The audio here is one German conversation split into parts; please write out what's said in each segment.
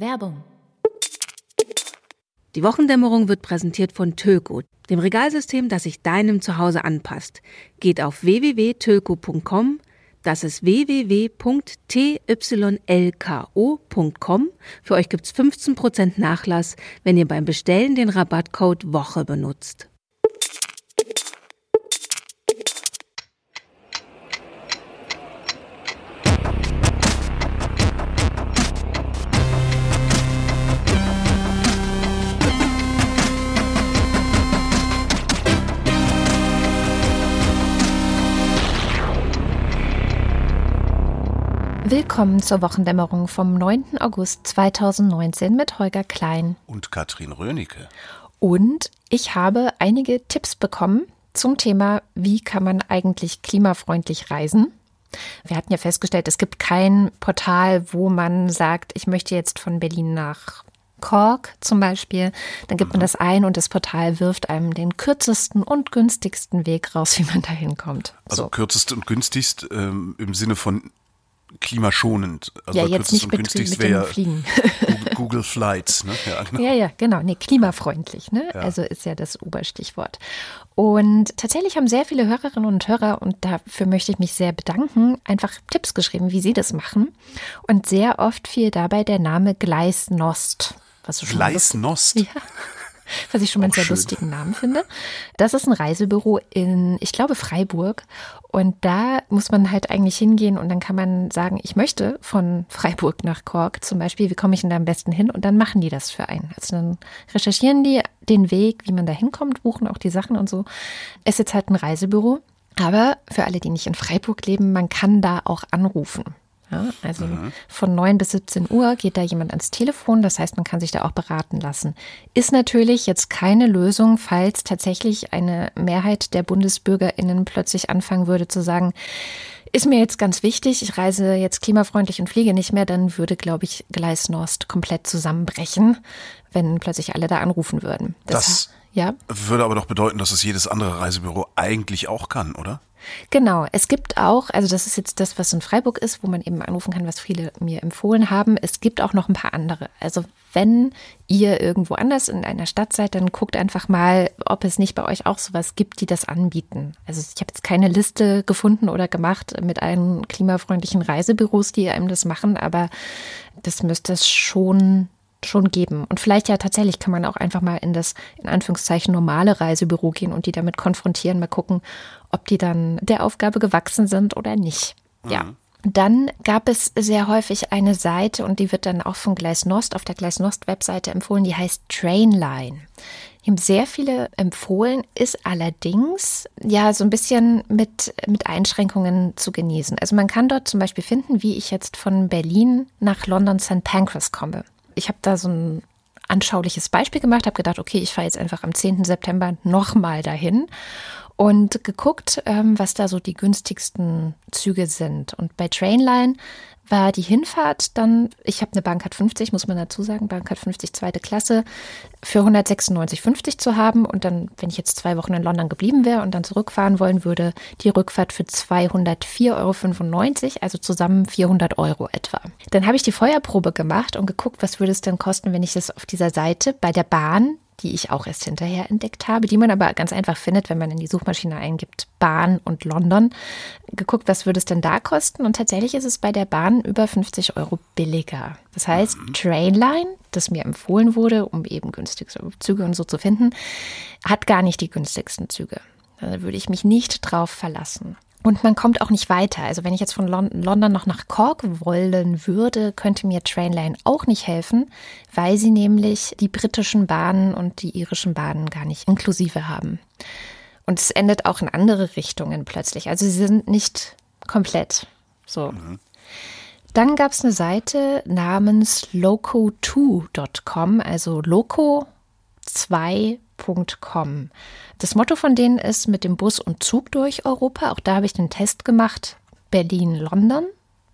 Werbung. Die Wochendämmerung wird präsentiert von Töko, dem Regalsystem, das sich deinem Zuhause anpasst. Geht auf www.töko.com, das ist www.tylko.com. Für euch gibt's 15% Nachlass, wenn ihr beim Bestellen den Rabattcode Woche benutzt. Willkommen zur Wochendämmerung vom 9. August 2019 mit Holger Klein. Und Katrin Rönecke. Und ich habe einige Tipps bekommen zum Thema, wie kann man eigentlich klimafreundlich reisen. Wir hatten ja festgestellt, es gibt kein Portal, wo man sagt, ich möchte jetzt von Berlin nach Cork zum Beispiel. Dann gibt man mhm. das ein und das Portal wirft einem den kürzesten und günstigsten Weg raus, wie man da hinkommt. Also so. kürzest und günstigst ähm, im Sinne von klimaschonend. Also ja, jetzt nicht mit, mit dem Fliegen. Google, Google Flights. Ne? Ja, genau. ja, ja, genau. Nee, klimafreundlich. Ne? Ja. Also ist ja das Oberstichwort. Und tatsächlich haben sehr viele Hörerinnen und Hörer, und dafür möchte ich mich sehr bedanken, einfach Tipps geschrieben, wie sie das machen. Und sehr oft fiel dabei der Name Gleisnost. Gleisnost? Ja was ich schon mal einen sehr schön. lustigen Namen finde. Das ist ein Reisebüro in, ich glaube, Freiburg. Und da muss man halt eigentlich hingehen und dann kann man sagen, ich möchte von Freiburg nach Cork zum Beispiel, wie komme ich denn da am besten hin? Und dann machen die das für einen. Also dann recherchieren die den Weg, wie man da hinkommt, buchen auch die Sachen und so. Es ist jetzt halt ein Reisebüro. Aber für alle, die nicht in Freiburg leben, man kann da auch anrufen. Ja, also mhm. von 9 bis 17 Uhr geht da jemand ans Telefon, das heißt, man kann sich da auch beraten lassen. Ist natürlich jetzt keine Lösung, falls tatsächlich eine Mehrheit der Bundesbürgerinnen plötzlich anfangen würde zu sagen, ist mir jetzt ganz wichtig, ich reise jetzt klimafreundlich und fliege nicht mehr, dann würde, glaube ich, Gleis Nost komplett zusammenbrechen, wenn plötzlich alle da anrufen würden. Das, das ja? würde aber doch bedeuten, dass es jedes andere Reisebüro eigentlich auch kann, oder? Genau, es gibt auch, also das ist jetzt das, was in Freiburg ist, wo man eben anrufen kann, was viele mir empfohlen haben. Es gibt auch noch ein paar andere. Also wenn ihr irgendwo anders in einer Stadt seid, dann guckt einfach mal, ob es nicht bei euch auch sowas gibt, die das anbieten. Also ich habe jetzt keine Liste gefunden oder gemacht mit allen klimafreundlichen Reisebüros, die einem das machen, aber das müsste es schon schon geben. Und vielleicht ja tatsächlich kann man auch einfach mal in das, in Anführungszeichen, normale Reisebüro gehen und die damit konfrontieren, mal gucken, ob die dann der Aufgabe gewachsen sind oder nicht. Mhm. Ja. Dann gab es sehr häufig eine Seite und die wird dann auch von Gleis Nost auf der Gleis Nost Webseite empfohlen, die heißt Trainline. Die haben sehr viele empfohlen, ist allerdings ja so ein bisschen mit, mit Einschränkungen zu genießen. Also man kann dort zum Beispiel finden, wie ich jetzt von Berlin nach London St. Pancras komme ich habe da so ein anschauliches Beispiel gemacht, habe gedacht, okay, ich fahre jetzt einfach am 10. September nochmal dahin und geguckt, ähm, was da so die günstigsten Züge sind. Und bei Trainline war die Hinfahrt dann, ich habe eine Bankart 50, muss man dazu sagen, Bankart 50 zweite Klasse, für 196,50 zu haben und dann, wenn ich jetzt zwei Wochen in London geblieben wäre und dann zurückfahren wollen würde, die Rückfahrt für 204,95 Euro, also zusammen 400 Euro etwa. Dann habe ich die Feuerprobe gemacht und geguckt, was würde es denn kosten, wenn ich das auf dieser Seite bei der Bahn die ich auch erst hinterher entdeckt habe, die man aber ganz einfach findet, wenn man in die Suchmaschine eingibt Bahn und London, geguckt, was würde es denn da kosten? Und tatsächlich ist es bei der Bahn über 50 Euro billiger. Das heißt, mhm. Trainline, das mir empfohlen wurde, um eben günstigste Züge und so zu finden, hat gar nicht die günstigsten Züge. Da würde ich mich nicht drauf verlassen. Und man kommt auch nicht weiter. Also wenn ich jetzt von London noch nach Cork wollen würde, könnte mir Trainline auch nicht helfen, weil sie nämlich die britischen Bahnen und die irischen Bahnen gar nicht inklusive haben. Und es endet auch in andere Richtungen plötzlich. Also sie sind nicht komplett so. Mhm. Dann gab es eine Seite namens loco2.com, also loco 2.com. Das Motto von denen ist mit dem Bus und Zug durch Europa. Auch da habe ich den Test gemacht. Berlin-London.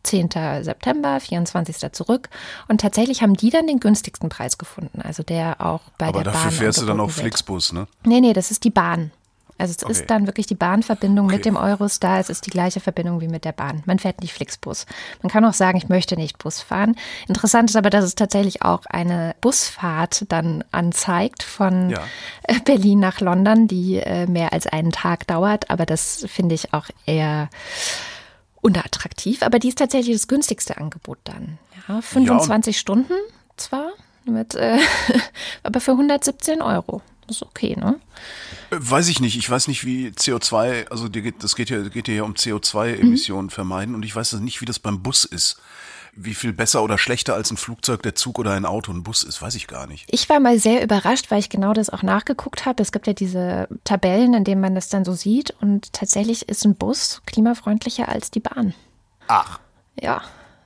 10. September, 24. zurück. Und tatsächlich haben die dann den günstigsten Preis gefunden. Also der auch bei Aber der Bahn. Aber dafür fährst du dann auch Flixbus, ne? Nee, nee, das ist die Bahn. Also es Okay. ist dann wirklich die Bahnverbindung mit Okay. dem Eurostar. Es ist die gleiche Verbindung wie mit der Bahn. Man fährt nicht Flixbus. Man kann auch sagen, ich möchte nicht Bus fahren. Interessant ist aber, dass es tatsächlich auch eine Busfahrt dann anzeigt von Ja. äh, Berlin nach London, die äh, mehr als einen Tag dauert. Aber das finde ich auch eher unattraktiv. Aber die ist tatsächlich das günstigste Angebot dann. Ja, 25 Stunden zwar, mit, äh, aber für 117 Euro. Das ist okay, ne? Äh, Weiß ich nicht. Ich weiß nicht, wie CO2, also geht, das geht ja, geht ja um CO2-Emissionen vermeiden und ich weiß nicht, wie das beim Bus ist. Wie viel besser oder schlechter als ein Flugzeug, der Zug oder ein Auto ein Bus ist, weiß ich gar nicht. Ich war mal sehr überrascht, weil ich genau das auch nachgeguckt habe. Es gibt ja diese Tabellen, in denen man das dann so sieht. Und tatsächlich ist ein Bus klimafreundlicher als die Bahn. Ach. Ja,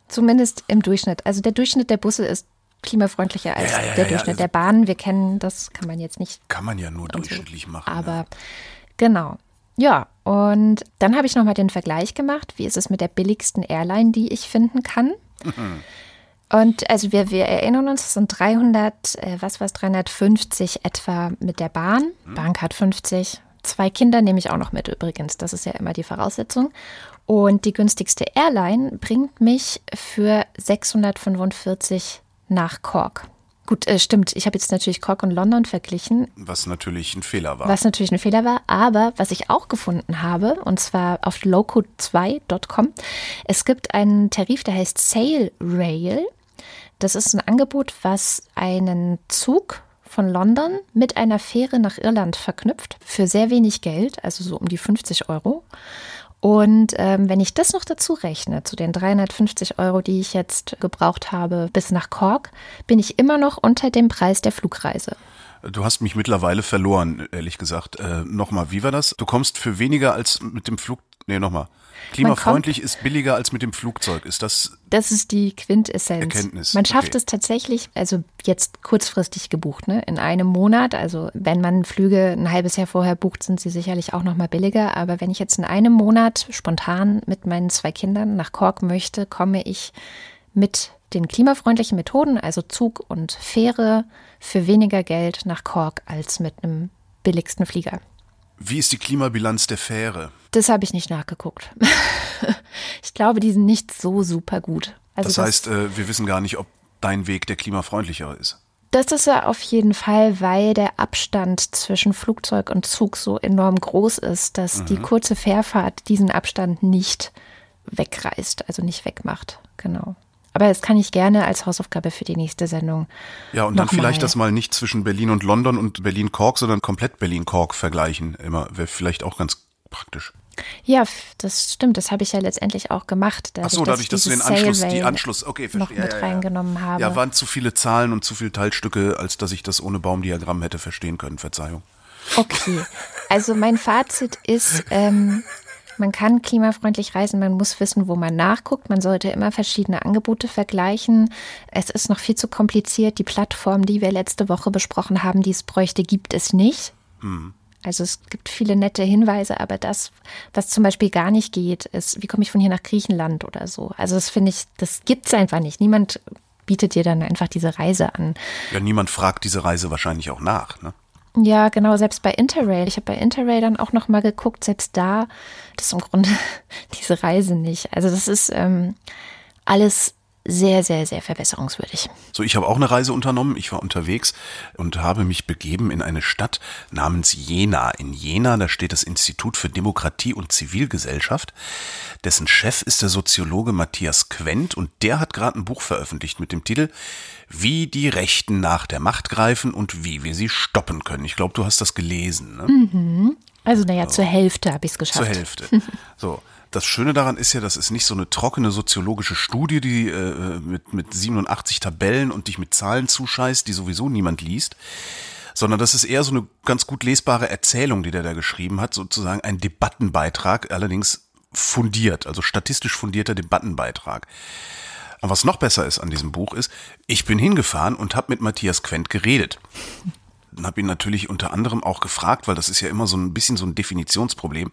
zumindest im Durchschnitt. Also der Durchschnitt der Busse ist klimafreundlicher als Ja, ja, der Durchschnitt also- der Bahn. Wir kennen das, kann man jetzt nicht Kann man ja nur und so. durchschnittlich machen. Aber ja. genau. Ja, und dann habe ich nochmal den Vergleich gemacht. Wie ist es mit der billigsten Airline, die ich finden kann? Und also wir, wir erinnern uns, es sind 300, äh, was war es, 350 etwa mit der Bahn. Bahncard 50. Zwei Kinder nehme ich auch noch mit übrigens. Das ist ja immer die Voraussetzung. Und die günstigste Airline bringt mich für 645 nach Cork. Gut, äh, stimmt. Ich habe jetzt natürlich Cork und London verglichen. Was natürlich ein Fehler war. Was natürlich ein Fehler war, aber was ich auch gefunden habe, und zwar auf loco2.com, es gibt einen Tarif, der heißt Sail Rail. Das ist ein Angebot, was einen Zug von London mit einer Fähre nach Irland verknüpft für sehr wenig Geld, also so um die 50 Euro. Und ähm, wenn ich das noch dazu rechne, zu den 350 Euro, die ich jetzt gebraucht habe bis nach Cork, bin ich immer noch unter dem Preis der Flugreise. Du hast mich mittlerweile verloren, ehrlich gesagt. Äh, nochmal, wie war das? Du kommst für weniger als mit dem Flug. Nee, nochmal. Klimafreundlich ist billiger als mit dem Flugzeug. Ist das. Das ist die Quintessenz. Erkenntnis, Man schafft okay. es tatsächlich, also jetzt kurzfristig gebucht, ne? in einem Monat. Also wenn man Flüge ein halbes Jahr vorher bucht, sind sie sicherlich auch noch mal billiger. Aber wenn ich jetzt in einem Monat spontan mit meinen zwei Kindern nach Cork möchte, komme ich mit den klimafreundlichen Methoden, also Zug und Fähre, für weniger Geld nach Cork als mit einem billigsten Flieger. Wie ist die Klimabilanz der Fähre? Das habe ich nicht nachgeguckt. ich glaube, die sind nicht so super gut. Also Das heißt, äh, wir wissen gar nicht, ob dein Weg der klimafreundlichere ist. Das ist er auf jeden Fall, weil der Abstand zwischen Flugzeug und Zug so enorm groß ist, dass die kurze Fährfahrt diesen Abstand nicht wegreißt, also nicht wegmacht. Genau. Aber das kann ich gerne als Hausaufgabe für die nächste Sendung. Ja, und dann vielleicht das mal nicht zwischen Berlin und London und Berlin-Kork, sondern komplett Berlin-Kork vergleichen. Immer wäre vielleicht auch ganz praktisch. Ja, das stimmt. Das habe ich ja letztendlich auch gemacht. Ach so, dadurch, dass du den Anschluss, die Anschluss, okay, noch verstehe. mit ja, ja, ja. reingenommen habe. Ja, waren zu viele Zahlen und zu viele Teilstücke, als dass ich das ohne Baumdiagramm hätte verstehen können. Verzeihung. Okay, also mein Fazit ist, ähm, man kann klimafreundlich reisen, man muss wissen, wo man nachguckt. Man sollte immer verschiedene Angebote vergleichen. Es ist noch viel zu kompliziert. Die Plattform, die wir letzte Woche besprochen haben, die es bräuchte, gibt es nicht. Also es gibt viele nette Hinweise, aber das, was zum Beispiel gar nicht geht, ist, wie komme ich von hier nach Griechenland oder so. Also das finde ich, das gibt es einfach nicht. Niemand bietet dir dann einfach diese Reise an. Ja, niemand fragt diese Reise wahrscheinlich auch nach. Ne? Ja, genau, selbst bei Interrail. Ich habe bei Interrail dann auch noch mal geguckt, selbst da, das ist im Grunde diese Reise nicht. Also das ist ähm, alles sehr, sehr, sehr verbesserungswürdig. So, ich habe auch eine Reise unternommen. Ich war unterwegs und habe mich begeben in eine Stadt namens Jena. In Jena, da steht das Institut für Demokratie und Zivilgesellschaft. Dessen Chef ist der Soziologe Matthias Quent und der hat gerade ein Buch veröffentlicht mit dem Titel Wie die Rechten nach der Macht greifen und wie wir sie stoppen können. Ich glaube, du hast das gelesen. Ne? Also naja, zur Hälfte habe ich es geschafft. Zur Hälfte. So. Das Schöne daran ist ja, das ist nicht so eine trockene soziologische Studie, die äh, mit, mit 87 Tabellen und dich mit Zahlen zuscheißt, die sowieso niemand liest, sondern das ist eher so eine ganz gut lesbare Erzählung, die der da geschrieben hat, sozusagen ein Debattenbeitrag, allerdings fundiert, also statistisch fundierter Debattenbeitrag. Und was noch besser ist an diesem Buch ist, ich bin hingefahren und habe mit Matthias Quent geredet und habe ihn natürlich unter anderem auch gefragt, weil das ist ja immer so ein bisschen so ein Definitionsproblem,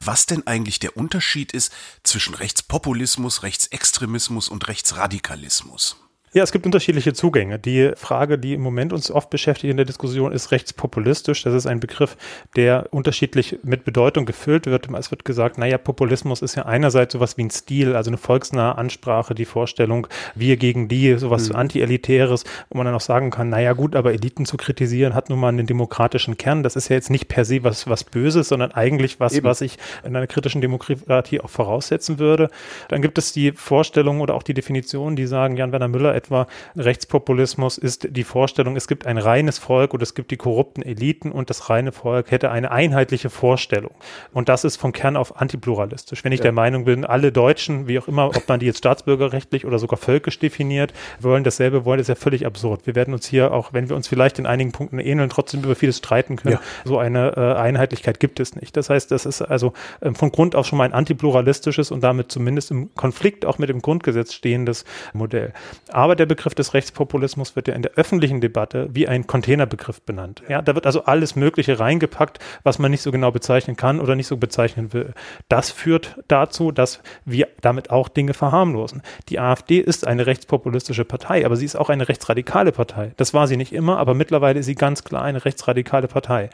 was denn eigentlich der Unterschied ist zwischen Rechtspopulismus, Rechtsextremismus und Rechtsradikalismus. Ja, es gibt unterschiedliche Zugänge. Die Frage, die im Moment uns oft beschäftigt in der Diskussion, ist rechtspopulistisch. Das ist ein Begriff, der unterschiedlich mit Bedeutung gefüllt wird. Es wird gesagt, naja, Populismus ist ja einerseits sowas wie ein Stil, also eine volksnahe Ansprache, die Vorstellung, wir gegen die, sowas mhm. anti-elitäres, wo man dann auch sagen kann, naja gut, aber Eliten zu kritisieren hat nun mal einen demokratischen Kern. Das ist ja jetzt nicht per se was, was Böses, sondern eigentlich was, Eben. was ich in einer kritischen Demokratie auch voraussetzen würde. Dann gibt es die Vorstellung oder auch die Definition, die sagen, Jan-Werner Müller etwa, Rechtspopulismus ist die Vorstellung, es gibt ein reines Volk und es gibt die korrupten Eliten und das reine Volk hätte eine einheitliche Vorstellung. Und das ist vom Kern auf antipluralistisch. Wenn ich ja. der Meinung bin, alle Deutschen, wie auch immer, ob man die jetzt staatsbürgerrechtlich oder sogar völkisch definiert, wollen dasselbe wollen, ist ja völlig absurd. Wir werden uns hier, auch wenn wir uns vielleicht in einigen Punkten ähneln, trotzdem über vieles streiten können. Ja. So eine äh, Einheitlichkeit gibt es nicht. Das heißt, das ist also ähm, von Grund auf schon mal ein antipluralistisches und damit zumindest im Konflikt auch mit dem Grundgesetz stehendes Modell. Aber der Begriff des Rechtspopulismus wird ja in der öffentlichen Debatte wie ein Containerbegriff benannt. Ja, da wird also alles Mögliche reingepackt, was man nicht so genau bezeichnen kann oder nicht so bezeichnen will. Das führt dazu, dass wir damit auch Dinge verharmlosen. Die AfD ist eine rechtspopulistische Partei, aber sie ist auch eine rechtsradikale Partei. Das war sie nicht immer, aber mittlerweile ist sie ganz klar eine rechtsradikale Partei.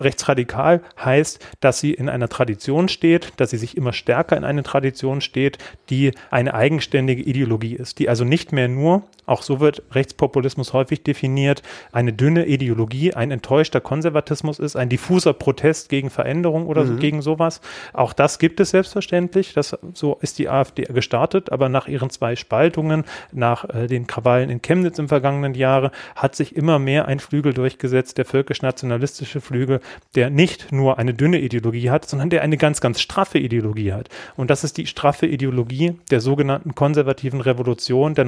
Rechtsradikal heißt, dass sie in einer Tradition steht, dass sie sich immer stärker in eine Tradition steht, die eine eigenständige Ideologie ist, die also nicht mehr nur auch so wird Rechtspopulismus häufig definiert, eine dünne Ideologie, ein enttäuschter Konservatismus ist, ein diffuser Protest gegen Veränderung oder mhm. gegen sowas. Auch das gibt es selbstverständlich. Das, so ist die AfD gestartet, aber nach ihren zwei Spaltungen, nach äh, den Krawallen in Chemnitz im vergangenen Jahre, hat sich immer mehr ein Flügel durchgesetzt, der völkisch-nationalistische Flügel, der nicht nur eine dünne Ideologie hat, sondern der eine ganz, ganz straffe Ideologie hat. Und das ist die straffe Ideologie der sogenannten konservativen Revolution der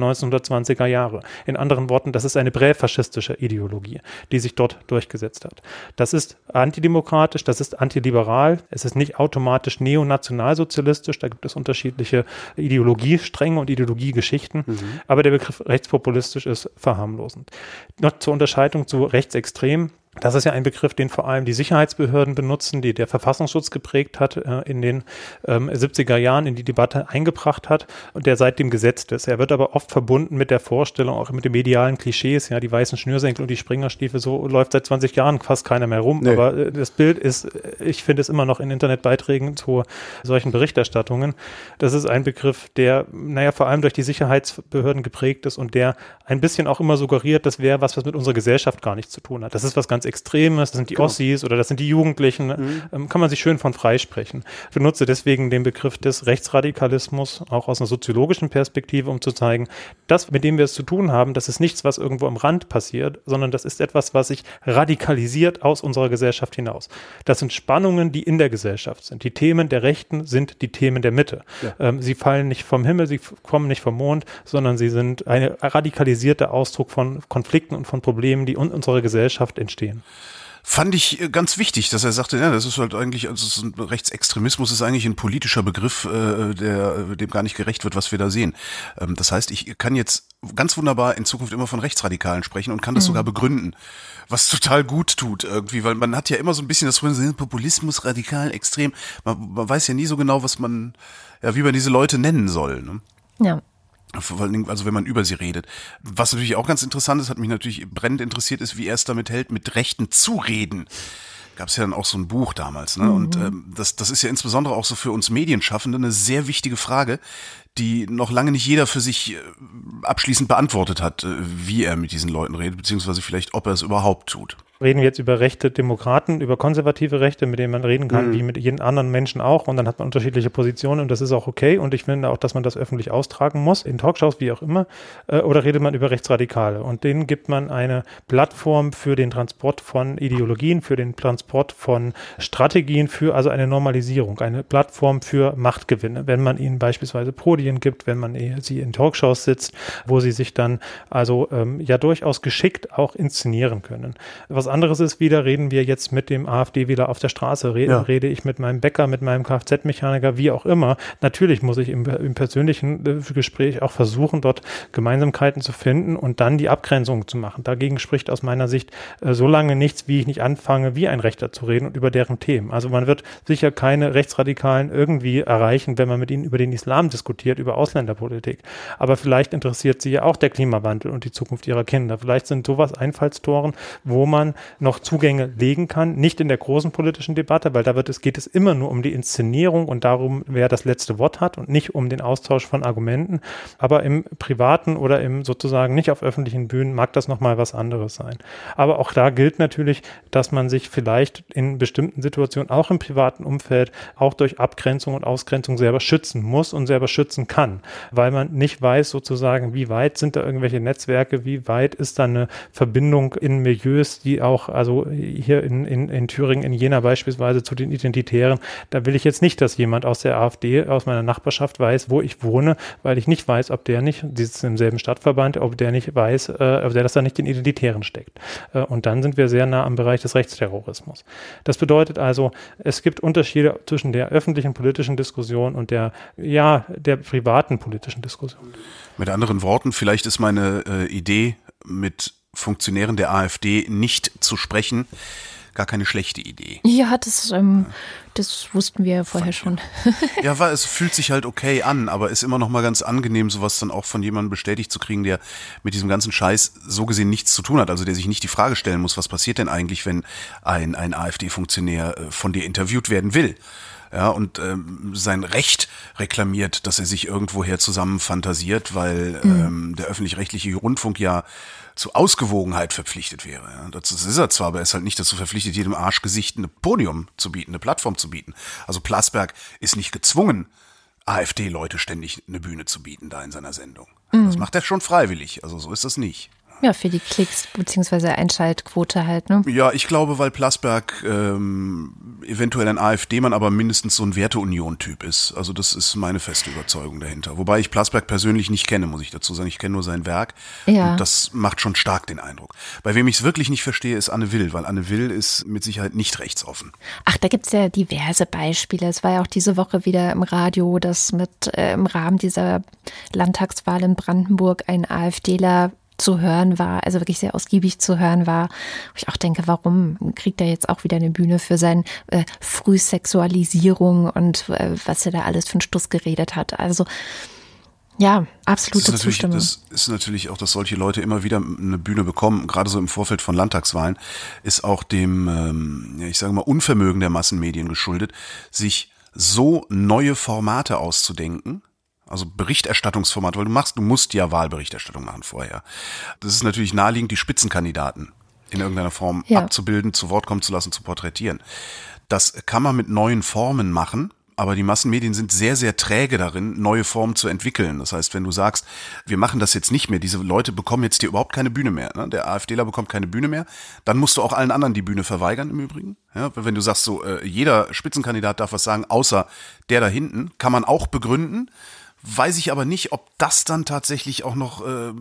1920er Jahre. In anderen Worten, das ist eine präfaschistische Ideologie, die sich dort durchgesetzt hat. Das ist antidemokratisch, das ist antiliberal, es ist nicht automatisch neonationalsozialistisch, da gibt es unterschiedliche Ideologiestränge und Ideologiegeschichten, mhm. aber der Begriff rechtspopulistisch ist verharmlosend. Noch zur Unterscheidung zu rechtsextrem. Das ist ja ein Begriff, den vor allem die Sicherheitsbehörden benutzen, die der Verfassungsschutz geprägt hat, äh, in den ähm, 70er Jahren in die Debatte eingebracht hat und der seitdem gesetzt ist. Er wird aber oft verbunden mit der Vorstellung, auch mit den medialen Klischees, ja, die weißen Schnürsenkel und die Springerstiefel, so läuft seit 20 Jahren fast keiner mehr rum. Nee. Aber äh, das Bild ist, ich finde es immer noch in Internetbeiträgen zu solchen Berichterstattungen. Das ist ein Begriff, der, naja, vor allem durch die Sicherheitsbehörden geprägt ist und der ein bisschen auch immer suggeriert, das wäre was, was mit unserer Gesellschaft gar nichts zu tun hat. Das ist was ganz ganz Extremes, das sind die genau. Ossis oder das sind die Jugendlichen, mhm. ähm, kann man sich schön von freisprechen. Ich benutze deswegen den Begriff des Rechtsradikalismus auch aus einer soziologischen Perspektive, um zu zeigen, das, mit dem wir es zu tun haben, das ist nichts, was irgendwo am Rand passiert, sondern das ist etwas, was sich radikalisiert aus unserer Gesellschaft hinaus. Das sind Spannungen, die in der Gesellschaft sind. Die Themen der Rechten sind die Themen der Mitte. Ja. Ähm, sie fallen nicht vom Himmel, sie kommen nicht vom Mond, sondern sie sind ein radikalisierter Ausdruck von Konflikten und von Problemen, die in unserer Gesellschaft entstehen sehen. Fand ich äh, ganz wichtig, dass er sagte, ja, das ist halt eigentlich, also Rechtsextremismus ist eigentlich ein politischer Begriff, äh, der dem gar nicht gerecht wird, was wir da sehen. Ähm, das heißt, ich kann jetzt ganz wunderbar in Zukunft immer von Rechtsradikalen sprechen und kann das mhm. sogar begründen, was total gut tut irgendwie, weil man hat ja immer so ein bisschen das Populismus, radikal, extrem. Man, man weiß ja nie so genau, was man, ja, wie man diese Leute nennen soll. Ne? Ja. Vor allen Dingen, also wenn man über sie redet. Was natürlich auch ganz interessant ist, hat mich natürlich brennend interessiert, ist, wie er es damit hält, mit Rechten zu reden. Gab es ja dann auch so ein Buch damals, ne? Mhm. Und ähm, das, das ist ja insbesondere auch so für uns Medienschaffende eine sehr wichtige Frage, die noch lange nicht jeder für sich äh, abschließend beantwortet hat, äh, wie er mit diesen Leuten redet, beziehungsweise vielleicht, ob er es überhaupt tut reden wir jetzt über rechte Demokraten, über konservative Rechte, mit denen man reden kann, mhm. wie mit jedem anderen Menschen auch. Und dann hat man unterschiedliche Positionen und das ist auch okay. Und ich finde auch, dass man das öffentlich austragen muss, in Talkshows, wie auch immer. Äh, oder redet man über Rechtsradikale? Und denen gibt man eine Plattform für den Transport von Ideologien, für den Transport von Strategien, für also eine Normalisierung, eine Plattform für Machtgewinne. Wenn man ihnen beispielsweise Podien gibt, wenn man sie in Talkshows sitzt, wo sie sich dann also ähm, ja durchaus geschickt auch inszenieren können. Was anderes ist wieder, reden wir jetzt mit dem AfD wieder auf der Straße, rede, ja. rede ich mit meinem Bäcker, mit meinem Kfz-Mechaniker, wie auch immer. Natürlich muss ich im, im persönlichen äh, Gespräch auch versuchen, dort Gemeinsamkeiten zu finden und dann die Abgrenzung zu machen. Dagegen spricht aus meiner Sicht äh, so lange nichts, wie ich nicht anfange, wie ein Rechter zu reden und über deren Themen. Also man wird sicher keine Rechtsradikalen irgendwie erreichen, wenn man mit ihnen über den Islam diskutiert, über Ausländerpolitik. Aber vielleicht interessiert sie ja auch der Klimawandel und die Zukunft ihrer Kinder. Vielleicht sind sowas Einfallstoren, wo man noch Zugänge legen kann, nicht in der großen politischen Debatte, weil da wird es, geht es immer nur um die Inszenierung und darum, wer das letzte Wort hat und nicht um den Austausch von Argumenten. Aber im privaten oder im sozusagen nicht auf öffentlichen Bühnen mag das nochmal was anderes sein. Aber auch da gilt natürlich, dass man sich vielleicht in bestimmten Situationen, auch im privaten Umfeld, auch durch Abgrenzung und Ausgrenzung selber schützen muss und selber schützen kann, weil man nicht weiß sozusagen, wie weit sind da irgendwelche Netzwerke, wie weit ist da eine Verbindung in Milieus, die auch, also hier in, in, in Thüringen, in Jena beispielsweise zu den Identitären, da will ich jetzt nicht, dass jemand aus der AfD, aus meiner Nachbarschaft weiß, wo ich wohne, weil ich nicht weiß, ob der nicht, die sitzen im selben Stadtverband, ob der nicht weiß, äh, ob der das da nicht den Identitären steckt. Äh, und dann sind wir sehr nah am Bereich des Rechtsterrorismus. Das bedeutet also, es gibt Unterschiede zwischen der öffentlichen politischen Diskussion und der, ja, der privaten politischen Diskussion. Mit anderen Worten, vielleicht ist meine äh, Idee mit Funktionären der AfD nicht zu sprechen gar keine schlechte Idee. Ja, das, ähm, das wussten wir vorher schon. ja, weil es fühlt sich halt okay an, aber ist immer noch mal ganz angenehm, sowas dann auch von jemandem bestätigt zu kriegen, der mit diesem ganzen Scheiß so gesehen nichts zu tun hat. Also der sich nicht die Frage stellen muss, was passiert denn eigentlich, wenn ein, ein AfD-Funktionär äh, von dir interviewt werden will ja, und ähm, sein Recht reklamiert, dass er sich irgendwoher zusammenfantasiert, weil mhm. ähm, der öffentlich-rechtliche Rundfunk ja zu Ausgewogenheit verpflichtet wäre. Ja. Das ist er zwar, aber er ist halt nicht dazu verpflichtet, jedem Arschgesicht ein Podium zu bieten, eine Plattform zu bieten. Also Plasberg ist nicht gezwungen, AfD-Leute ständig eine Bühne zu bieten da in seiner Sendung. Mhm. Das macht er schon freiwillig, also so ist das nicht. Ja, für die Klicks beziehungsweise Einschaltquote halt, ne? Ja, ich glaube, weil Plasberg ähm, eventuell ein AfD-Mann, aber mindestens so ein Werteunion-Typ ist. Also das ist meine feste Überzeugung dahinter. Wobei ich Plasberg persönlich nicht kenne, muss ich dazu sagen. Ich kenne nur sein Werk. Ja. Und das macht schon stark den Eindruck. Bei wem ich es wirklich nicht verstehe, ist Anne Will, weil Anne Will ist mit Sicherheit nicht rechtsoffen. Ach, da gibt's ja diverse Beispiele. Es war ja auch diese Woche wieder im Radio, dass mit äh, im Rahmen dieser Landtagswahl in Brandenburg ein AfDler zu hören war, also wirklich sehr ausgiebig zu hören war. Wo ich auch denke, warum kriegt er jetzt auch wieder eine Bühne für seine äh, Frühsexualisierung und äh, was er da alles für einen Stuss geredet hat. Also ja, absolute das Zustimmung. Das ist natürlich auch, dass solche Leute immer wieder eine Bühne bekommen, gerade so im Vorfeld von Landtagswahlen, ist auch dem, ähm, ich sage mal, Unvermögen der Massenmedien geschuldet, sich so neue Formate auszudenken, also Berichterstattungsformat, weil du machst, du musst ja Wahlberichterstattung machen vorher. Das ist natürlich naheliegend, die Spitzenkandidaten in irgendeiner Form ja. abzubilden, zu Wort kommen zu lassen, zu porträtieren. Das kann man mit neuen Formen machen, aber die Massenmedien sind sehr, sehr träge darin, neue Formen zu entwickeln. Das heißt, wenn du sagst, wir machen das jetzt nicht mehr, diese Leute bekommen jetzt hier überhaupt keine Bühne mehr, ne? der AfDler bekommt keine Bühne mehr, dann musst du auch allen anderen die Bühne verweigern im Übrigen. Ja, wenn du sagst, so äh, jeder Spitzenkandidat darf was sagen, außer der da hinten, kann man auch begründen. Weiß ich aber nicht, ob das dann tatsächlich auch noch, äh,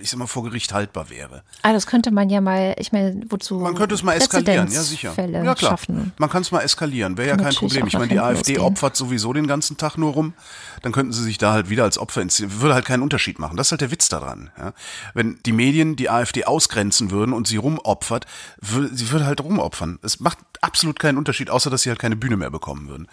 ich sag mal, vor Gericht haltbar wäre. Ah, das könnte man ja mal, ich meine, wozu? Man könnte es mal eskalieren, ja sicher. Fälle ja klar, schaffen. man kann es mal eskalieren, wäre ja kein Problem. Ich meine, die AfD losgehen. opfert sowieso den ganzen Tag nur rum, dann könnten sie sich da halt wieder als Opfer inszenieren. Würde halt keinen Unterschied machen. Das ist halt der Witz daran. Ja? Wenn die Medien die AfD ausgrenzen würden und sie rumopfert, sie würde halt rumopfern. Es macht absolut keinen Unterschied, außer dass sie halt keine Bühne mehr bekommen würden.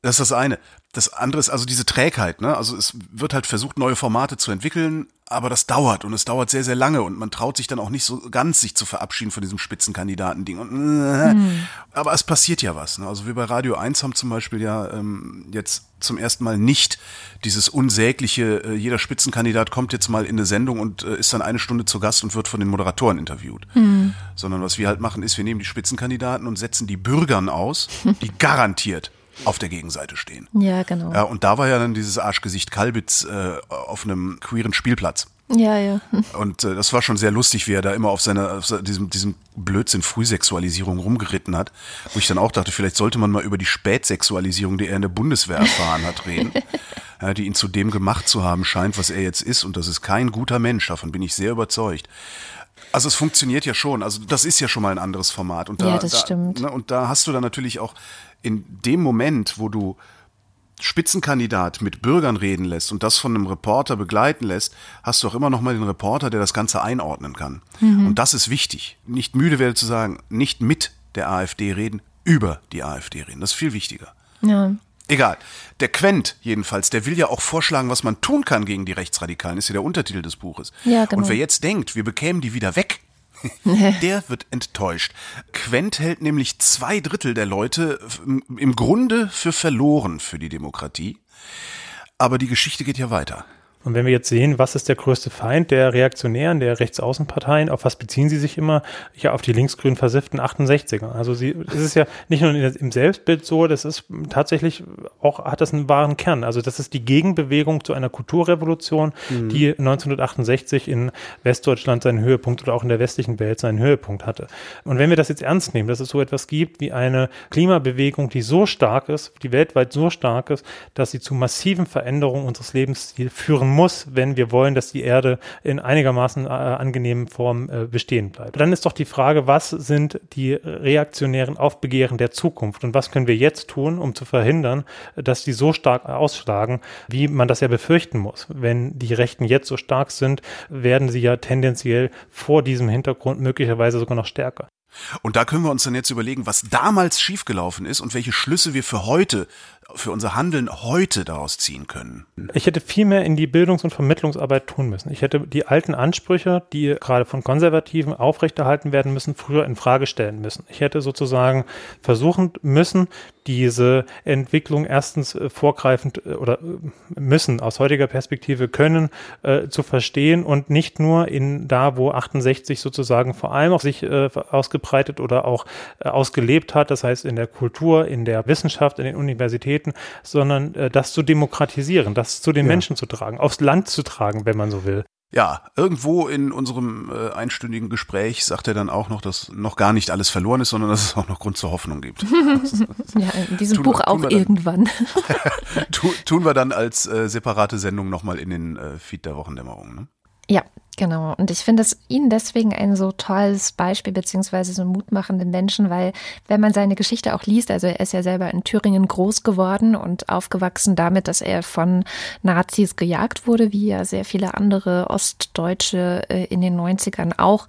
Das ist das eine. Das andere ist also diese Trägheit, ne? Also es wird halt versucht, neue Formate zu entwickeln, aber das dauert und es dauert sehr, sehr lange und man traut sich dann auch nicht so ganz, sich zu verabschieden von diesem Spitzenkandidaten-Ding. Äh, mhm. Aber es passiert ja was. Ne? Also wir bei Radio 1 haben zum Beispiel ja ähm, jetzt zum ersten Mal nicht dieses unsägliche, äh, jeder Spitzenkandidat kommt jetzt mal in eine Sendung und äh, ist dann eine Stunde zu Gast und wird von den Moderatoren interviewt. Mhm. Sondern was wir halt machen, ist, wir nehmen die Spitzenkandidaten und setzen die Bürgern aus, die garantiert auf der Gegenseite stehen. Ja, genau. Ja, und da war ja dann dieses Arschgesicht Kalbitz äh, auf einem queeren Spielplatz. Ja, ja. Und äh, das war schon sehr lustig, wie er da immer auf seiner auf diesem, diesem Blödsinn Frühsexualisierung rumgeritten hat. Wo ich dann auch dachte, vielleicht sollte man mal über die Spätsexualisierung, die er in der Bundeswehr erfahren hat, reden. ja, die ihn zu dem gemacht zu haben scheint, was er jetzt ist. Und das ist kein guter Mensch, davon bin ich sehr überzeugt. Also es funktioniert ja schon. Also das ist ja schon mal ein anderes Format. Und da, Ja, das da, stimmt. Ne, und da hast du dann natürlich auch in dem Moment, wo du Spitzenkandidat mit Bürgern reden lässt und das von einem Reporter begleiten lässt, hast du auch immer noch mal den Reporter, der das Ganze einordnen kann. Mhm. Und das ist wichtig. Nicht müde werde zu sagen, nicht mit der AfD reden, über die AfD reden. Das ist viel wichtiger. Ja. Egal. Der Quent jedenfalls, der will ja auch vorschlagen, was man tun kann gegen die Rechtsradikalen, ist ja der Untertitel des Buches. Ja, genau. Und wer jetzt denkt, wir bekämen die wieder weg, der wird enttäuscht. Quent hält nämlich zwei Drittel der Leute im Grunde für verloren für die Demokratie. Aber die Geschichte geht ja weiter. Und wenn wir jetzt sehen, was ist der größte Feind der Reaktionären, der Rechtsaußenparteien, auf was beziehen sie sich immer? Ja, auf die linksgrün versifften 68er. Also sie, es ist ja nicht nur im Selbstbild so, das ist tatsächlich auch, hat das einen wahren Kern. Also das ist die Gegenbewegung zu einer Kulturrevolution, Mhm. die 1968 in Westdeutschland seinen Höhepunkt oder auch in der westlichen Welt seinen Höhepunkt hatte. Und wenn wir das jetzt ernst nehmen, dass es so etwas gibt wie eine Klimabewegung, die so stark ist, die weltweit so stark ist, dass sie zu massiven Veränderungen unseres Lebensstils führen muss, wenn wir wollen, dass die Erde in einigermaßen äh, angenehmen Form äh, bestehen bleibt. Dann ist doch die Frage, was sind die reaktionären Aufbegehren der Zukunft und was können wir jetzt tun, um zu verhindern, dass die so stark ausschlagen, wie man das ja befürchten muss. Wenn die Rechten jetzt so stark sind, werden sie ja tendenziell vor diesem Hintergrund möglicherweise sogar noch stärker. Und da können wir uns dann jetzt überlegen, was damals schiefgelaufen ist und welche Schlüsse wir für heute, für unser Handeln heute daraus ziehen können. Ich hätte viel mehr in die Bildungs- und Vermittlungsarbeit tun müssen. Ich hätte die alten Ansprüche, die gerade von Konservativen aufrechterhalten werden müssen, früher in Frage stellen müssen. Ich hätte sozusagen versuchen müssen, diese Entwicklung erstens äh, vorgreifend äh, oder äh, müssen aus heutiger Perspektive können äh, zu verstehen und nicht nur in da, wo 68 sozusagen vor allem auch sich äh, ausgebreitet oder auch äh, ausgelebt hat, das heißt in der Kultur, in der Wissenschaft, in den Universitäten, sondern das zu demokratisieren, das zu den Ja. Menschen zu tragen, aufs Land zu tragen, wenn man so will. Ja, irgendwo in unserem äh, einstündigen Gespräch sagt er dann auch noch, dass noch gar nicht alles verloren ist, sondern dass es auch noch Grund zur Hoffnung gibt. Ja, in diesem Tun- Buch auch dann. irgendwann. tu, tun wir dann als äh, separate Sendung nochmal in den äh, Feed der Wochendämmerung. Ne? Ja, genau. Und ich finde es ihn deswegen ein so tolles Beispiel, beziehungsweise so mutmachenden Menschen, weil wenn man seine Geschichte auch liest, also er ist ja selber in Thüringen groß geworden und aufgewachsen damit, dass er von Nazis gejagt wurde, wie ja sehr viele andere Ostdeutsche äh, in den 90ern auch.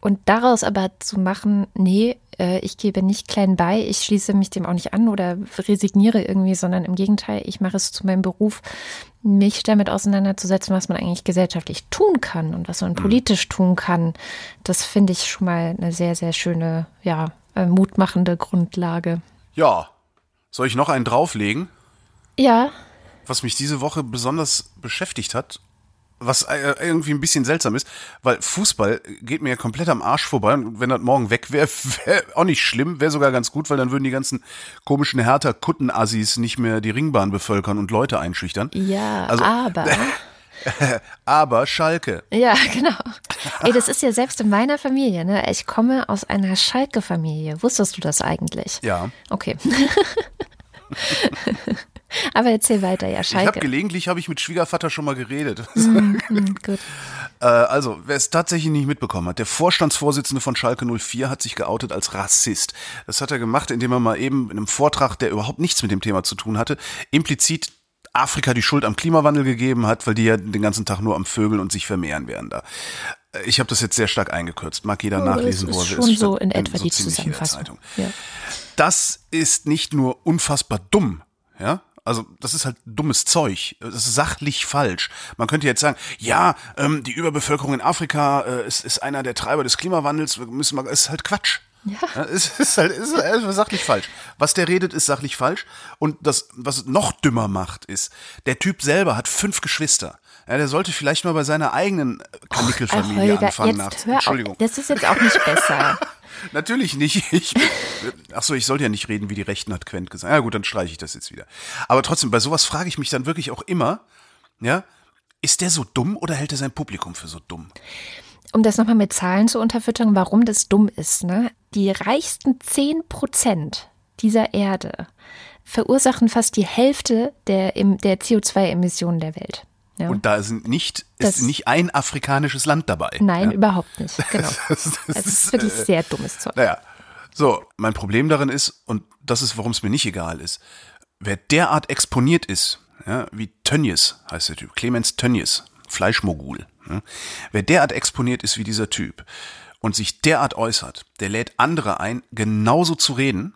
Und daraus aber zu machen, nee, äh, ich gebe nicht klein bei, ich schließe mich dem auch nicht an oder resigniere irgendwie, sondern im Gegenteil, ich mache es zu meinem Beruf, mich damit auseinanderzusetzen, was man eigentlich gesellschaftlich tun kann und was man politisch tun kann. Das finde ich schon mal eine sehr, sehr schöne, ja, äh, mutmachende Grundlage. Ja, soll ich noch einen drauflegen? Ja, was mich diese Woche besonders beschäftigt hat, was äh, irgendwie ein bisschen seltsam ist, weil Fußball geht mir ja komplett am Arsch vorbei und wenn das morgen weg wäre, wäre auch nicht schlimm, wäre sogar ganz gut, weil dann würden die ganzen komischen härter Kuttenassis nicht mehr die Ringbahn bevölkern und Leute einschüchtern. ja, Also- aber. Aber Schalke, Ja, genau. Ey, das ist ja selbst in meiner Familie, ne? Ich komme aus einer Schalke-Familie. Wusstest du das eigentlich? ja. Okay. Aber erzähl weiter, ja, Ich habe Schalke. gelegentlich habe ich mit Schwiegervater schon mal geredet. Gut. Äh, also, wer es tatsächlich nicht mitbekommen hat, der Vorstandsvorsitzende von Schalke 04 hat sich geoutet als Rassist. Das hat er gemacht, indem er mal eben in einem Vortrag, der überhaupt nichts mit dem Thema zu tun hatte, implizit Afrika die Schuld am Klimawandel gegeben hat, weil die ja den ganzen Tag nur am Vögeln und sich vermehren werden da. Äh, Ich habe das jetzt sehr stark eingekürzt. Mag jeder nachlesen, das wo ist er schon will. so in etwa so die Zusammenfassung. Ja. Das ist nicht nur unfassbar dumm, ja. Also das ist halt dummes Zeug. Das ist sachlich falsch. Man könnte jetzt sagen, ja, ähm, die Überbevölkerung in Afrika äh, ist, ist einer der Treiber des Klimawandels. Wir müssen mal, ist halt Quatsch. Ja. es ist halt ist, ist sachlich falsch. Was der redet, ist sachlich falsch. Und das, was es noch dümmer macht, ist, der Typ selber hat fünf Geschwister. Ja, der sollte vielleicht mal bei seiner eigenen Kanickelfamilie anfangen. jetzt nach, Entschuldigung. Auf. Das ist jetzt auch nicht besser. Natürlich nicht. Ich, ach so, ich sollte ja nicht reden, wie die Rechten hat Quent gesagt. Ja gut, dann streiche ich das jetzt wieder. Aber trotzdem, bei sowas frage ich mich dann wirklich auch immer, ja, ist der so dumm oder hält er sein Publikum für so dumm? um das nochmal mit Zahlen zu unterfüttern, warum das dumm ist, ne? Die reichsten 10 Prozent dieser Erde verursachen fast die Hälfte der, der CO2-Emissionen der Welt. Ja. Und da sind nicht, Das- ist nicht ein afrikanisches Land dabei. Nein, ja? überhaupt nicht. Genau. Das, das Also es ist, ist wirklich äh, sehr dummes Zeug. Naja, so, mein Problem darin ist, und das ist, warum es mir nicht egal ist, wer derart exponiert ist, ja, wie Tönnies heißt der Typ, Clemens Tönnies, Fleischmogul, ja, wer derart exponiert ist wie dieser Typ und sich derart äußert, der lädt andere ein, genauso zu reden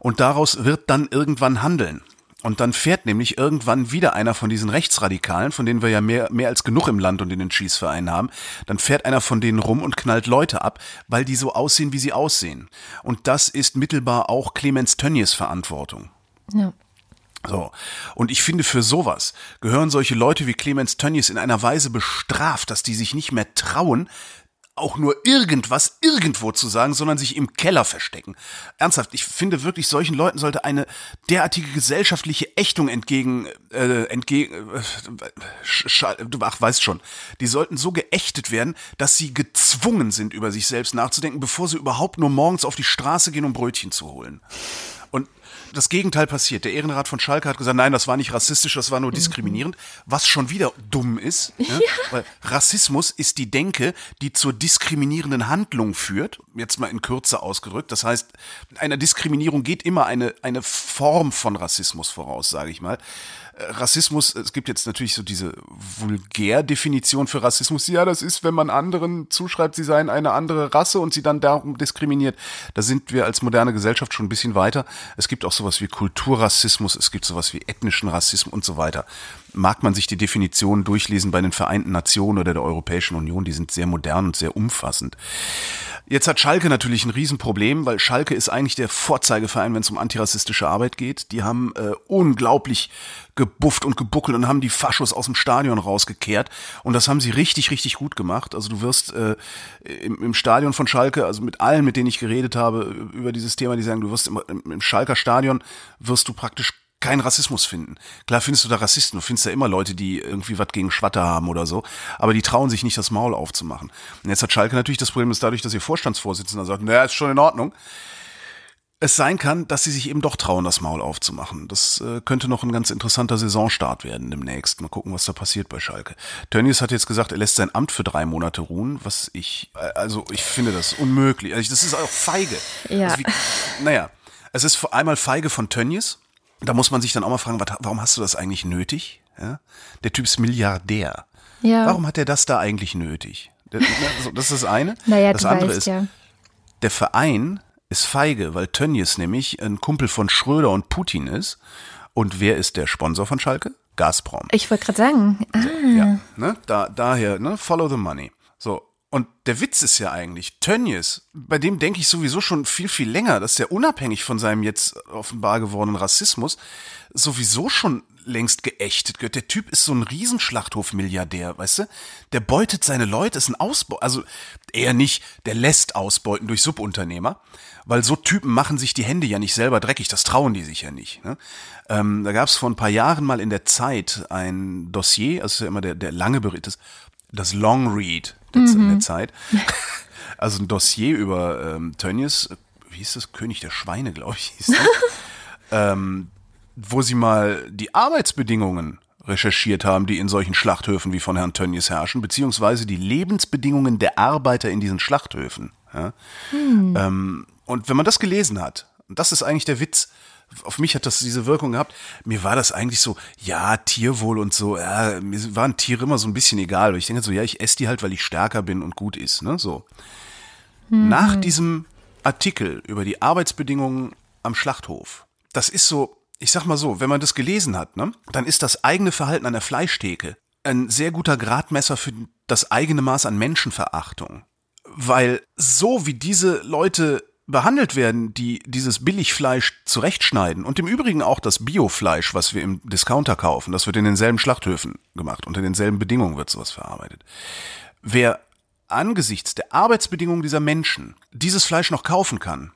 und daraus wird dann irgendwann handeln. Und dann fährt nämlich irgendwann wieder einer von diesen Rechtsradikalen, von denen wir ja mehr, mehr als genug im Land und in den Schießvereinen haben, dann fährt einer von denen rum und knallt Leute ab, weil die so aussehen, wie sie aussehen. Und das ist mittelbar auch Clemens Tönnies Verantwortung. Ja. So. Und ich finde, für sowas gehören solche Leute wie Clemens Tönnies in einer Weise bestraft, dass die sich nicht mehr trauen, auch nur irgendwas irgendwo zu sagen, sondern sich im Keller verstecken. Ernsthaft, ich finde wirklich, solchen Leuten sollte eine derartige gesellschaftliche Ächtung entgegen, äh, entgegen, äh, du ach, weißt schon, die sollten so geächtet werden, dass sie gezwungen sind, über sich selbst nachzudenken, bevor sie überhaupt nur morgens auf die Straße gehen, um Brötchen zu holen. Und das Gegenteil passiert. Der Ehrenrat von Schalke hat gesagt, nein, das war nicht rassistisch, das war nur diskriminierend, was schon wieder dumm ist. Ja? Weil Rassismus ist die Denke, die zur diskriminierenden Handlung führt, jetzt mal in Kürze ausgedrückt. Das heißt, einer Diskriminierung geht immer eine, eine Form von Rassismus voraus, sage ich mal. Rassismus, es gibt jetzt natürlich so diese Vulgärdefinition für Rassismus. Ja, das ist, wenn man anderen zuschreibt, sie seien eine andere Rasse und sie dann darum diskriminiert. Da sind wir als moderne Gesellschaft schon ein bisschen weiter. Es gibt auch sowas wie Kulturrassismus, es gibt sowas wie ethnischen Rassismus und so weiter. Mag man sich die Definitionen durchlesen bei den Vereinten Nationen oder der Europäischen Union, die sind sehr modern und sehr umfassend. Jetzt hat Schalke natürlich ein Riesenproblem, weil Schalke ist eigentlich der Vorzeigeverein, wenn es um antirassistische Arbeit geht. Die haben äh, unglaublich gebufft und gebuckelt und haben die Faschos aus dem Stadion rausgekehrt. Und das haben sie richtig, richtig gut gemacht. Also du wirst äh, im, im Stadion von Schalke, also mit allen, mit denen ich geredet habe über dieses Thema, die sagen, du wirst im, im Schalker Stadion wirst du praktisch keinen Rassismus finden. Klar findest du da Rassisten, du findest da immer Leute, die irgendwie was gegen Schwatte haben oder so, aber die trauen sich nicht, das Maul aufzumachen. Und jetzt hat Schalke natürlich das Problem, dass dadurch, dass ihr Vorstandsvorsitzender sagt, naja, ist schon in Ordnung, es sein kann, dass sie sich eben doch trauen, das Maul aufzumachen. Das äh, könnte noch ein ganz interessanter Saisonstart werden demnächst. Mal gucken, was da passiert bei Schalke. Tönnies hat jetzt gesagt, er lässt sein Amt für drei Monate ruhen, was ich, äh, also ich finde das unmöglich. Also das ist auch feige. Ja. Also wie, naja, es ist vor einmal feige von Tönnies. Da muss man sich dann auch mal fragen, was, warum hast du das eigentlich nötig? Ja? Der Typ ist Milliardär. Ja. Warum hat er das da eigentlich nötig? Das ist das eine. Naja, das du andere weißt ist, ja. der Verein ist feige, weil Tönnies nämlich ein Kumpel von Schröder und Putin ist. Und wer ist der Sponsor von Schalke? Gazprom. Ich wollte gerade sagen, ah, Ja, ne? da, daher, ne? Follow the money. So. Und der Witz ist ja eigentlich, Tönnies, bei dem denke ich sowieso schon viel, viel länger, dass der unabhängig von seinem jetzt offenbar gewordenen Rassismus sowieso schon längst geächtet gehört. Der Typ ist so ein Riesenschlachthof-Milliardär, weißt du? Der beutet seine Leute, ist ein Ausbau, also eher nicht, der lässt ausbeuten durch Subunternehmer, weil so Typen machen sich die Hände ja nicht selber dreckig, das trauen die sich ja nicht. Ne? Ähm, da gab es vor ein paar Jahren mal in der Zeit ein Dossier, also ja immer der, der lange Bericht, das, das Long Read der, der Zeit, also ein Dossier über ähm, Tönnies, wie hieß das, König der Schweine, glaube ich, hieß das, ähm, wo sie mal die Arbeitsbedingungen recherchiert haben, die in solchen Schlachthöfen wie von Herrn Tönnies herrschen, beziehungsweise die Lebensbedingungen der Arbeiter in diesen Schlachthöfen. Ja? Ähm, und wenn man das gelesen hat, und das ist eigentlich der Witz, auf mich hat das diese Wirkung gehabt, mir war das eigentlich so, ja, Tierwohl und so, ja, mir waren Tiere immer so ein bisschen egal, weil ich denke so, ja, ich esse die halt, weil ich stärker bin und gut ist, ne, so. Nach diesem Artikel über die Arbeitsbedingungen am Schlachthof, das ist so, ich sag mal so, wenn man das gelesen hat, ne, dann ist das eigene Verhalten an der Fleischtheke ein sehr guter Gradmesser für das eigene Maß an Menschenverachtung. Weil so wie diese Leute behandelt werden, die dieses Billigfleisch zurechtschneiden und im Übrigen auch das Biofleisch, was wir im Discounter kaufen, das wird in denselben Schlachthöfen gemacht, unter denselben Bedingungen wird sowas verarbeitet. Wer angesichts der Arbeitsbedingungen dieser Menschen dieses Fleisch noch kaufen kann,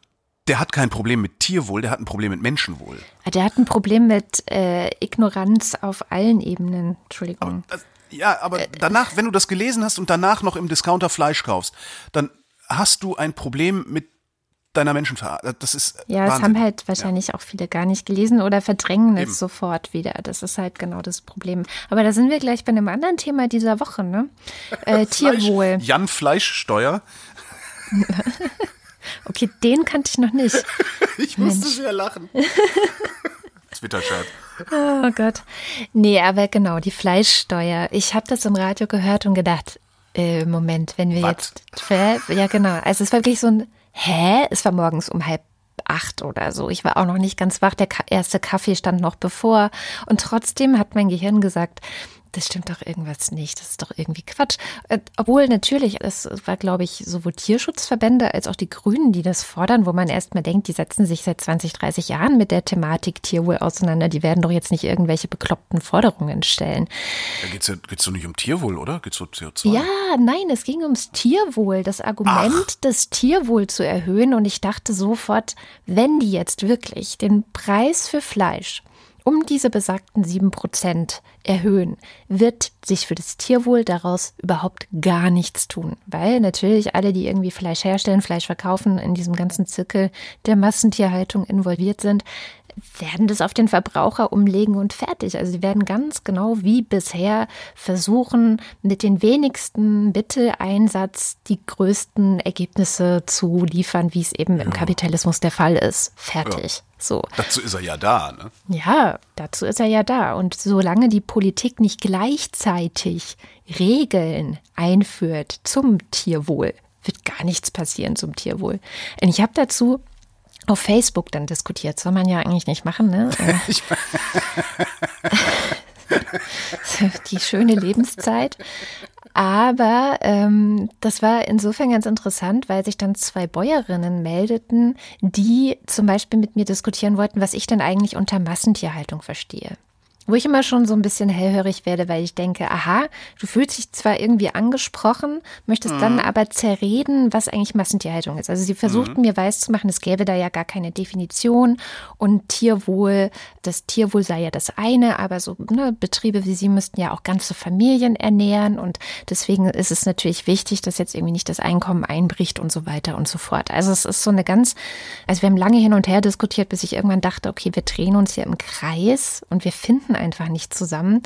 der hat kein Problem mit Tierwohl, der hat ein Problem mit Menschenwohl. der hat ein Problem mit äh, Ignoranz auf allen Ebenen. Entschuldigung. Das- Ja, aber danach, wenn du das gelesen hast und danach noch im Discounter Fleisch kaufst, dann hast du ein Problem mit deiner Menschen. Das ist Ja, Wahnsinn. es haben halt wahrscheinlich auch viele gar nicht gelesen oder verdrängen Eben. es sofort wieder. Das ist halt genau das Problem. Aber da sind wir gleich bei einem anderen Thema dieser Woche, ne? Äh, Tierwohl. Jan Fleischsteuer. Okay, den kannte ich noch nicht. Ich musste Mensch. sehr lachen. Twitter-Chat. Oh Gott. Nee, aber genau, die Fleischsteuer. Ich habe das im Radio gehört und gedacht, äh, Moment, wenn wir Was? jetzt. Ja, genau. Also es war wirklich so ein, hä? Es war morgens um halb acht oder so. Ich war auch noch nicht ganz wach. Der erste Kaffee stand noch bevor. Und trotzdem hat mein Gehirn gesagt, das stimmt doch irgendwas nicht. Das ist doch irgendwie Quatsch. Äh, Obwohl natürlich, es war, glaube ich, sowohl Tierschutzverbände als auch die Grünen, die das fordern, wo man erstmal denkt, die setzen sich seit 20, 30 Jahren mit der Thematik Tierwohl auseinander. Die werden doch jetzt nicht irgendwelche bekloppten Forderungen stellen. Da geht's ja geht's doch nicht um Tierwohl, oder? Geht's um CO2? Ja, nein, es ging ums Tierwohl, das Argument, das Tierwohl zu erhöhen. Und ich dachte sofort, wenn die jetzt wirklich den Preis für Fleisch um diese besagten sieben Prozent erhöhen, wird sich für das Tierwohl daraus überhaupt gar nichts tun. Weil natürlich alle, die irgendwie Fleisch herstellen, Fleisch verkaufen, in diesem ganzen Zirkel der Massentierhaltung involviert sind, werden das auf den Verbraucher umlegen und fertig. Also sie werden ganz genau wie bisher versuchen, mit den wenigsten Mitteleinsatz die größten Ergebnisse zu liefern, wie es eben im Kapitalismus der Fall ist. Fertig. So. Dazu ist er ja da, ne? Ja, dazu ist er ja da. Und solange die Politik nicht gleichzeitig Regeln einführt zum Tierwohl, wird gar nichts passieren zum Tierwohl. Und ich habe dazu auf Facebook dann diskutiert. Soll man ja eigentlich nicht machen, ne? Die schöne Lebenszeit. Aber ähm, das war insofern ganz interessant, weil sich dann zwei Bäuerinnen meldeten, die zum Beispiel mit mir diskutieren wollten, was ich denn eigentlich unter Massentierhaltung verstehe. Wo ich immer schon so ein bisschen hellhörig werde, weil ich denke, aha, du fühlst dich zwar irgendwie angesprochen, möchtest dann aber zerreden, was eigentlich Massentierhaltung ist. Also sie versuchten mir weiszumachen, es gäbe da ja gar keine Definition und Tierwohl, das Tierwohl sei ja das eine, aber so ne, Betriebe wie sie müssten ja auch ganze Familien ernähren und deswegen ist es natürlich wichtig, dass jetzt irgendwie nicht das Einkommen einbricht und so weiter und so fort. Also es ist so eine ganz, also wir haben lange hin und her diskutiert, bis ich irgendwann dachte, okay, wir drehen uns hier im Kreis und wir finden einfach nicht zusammen.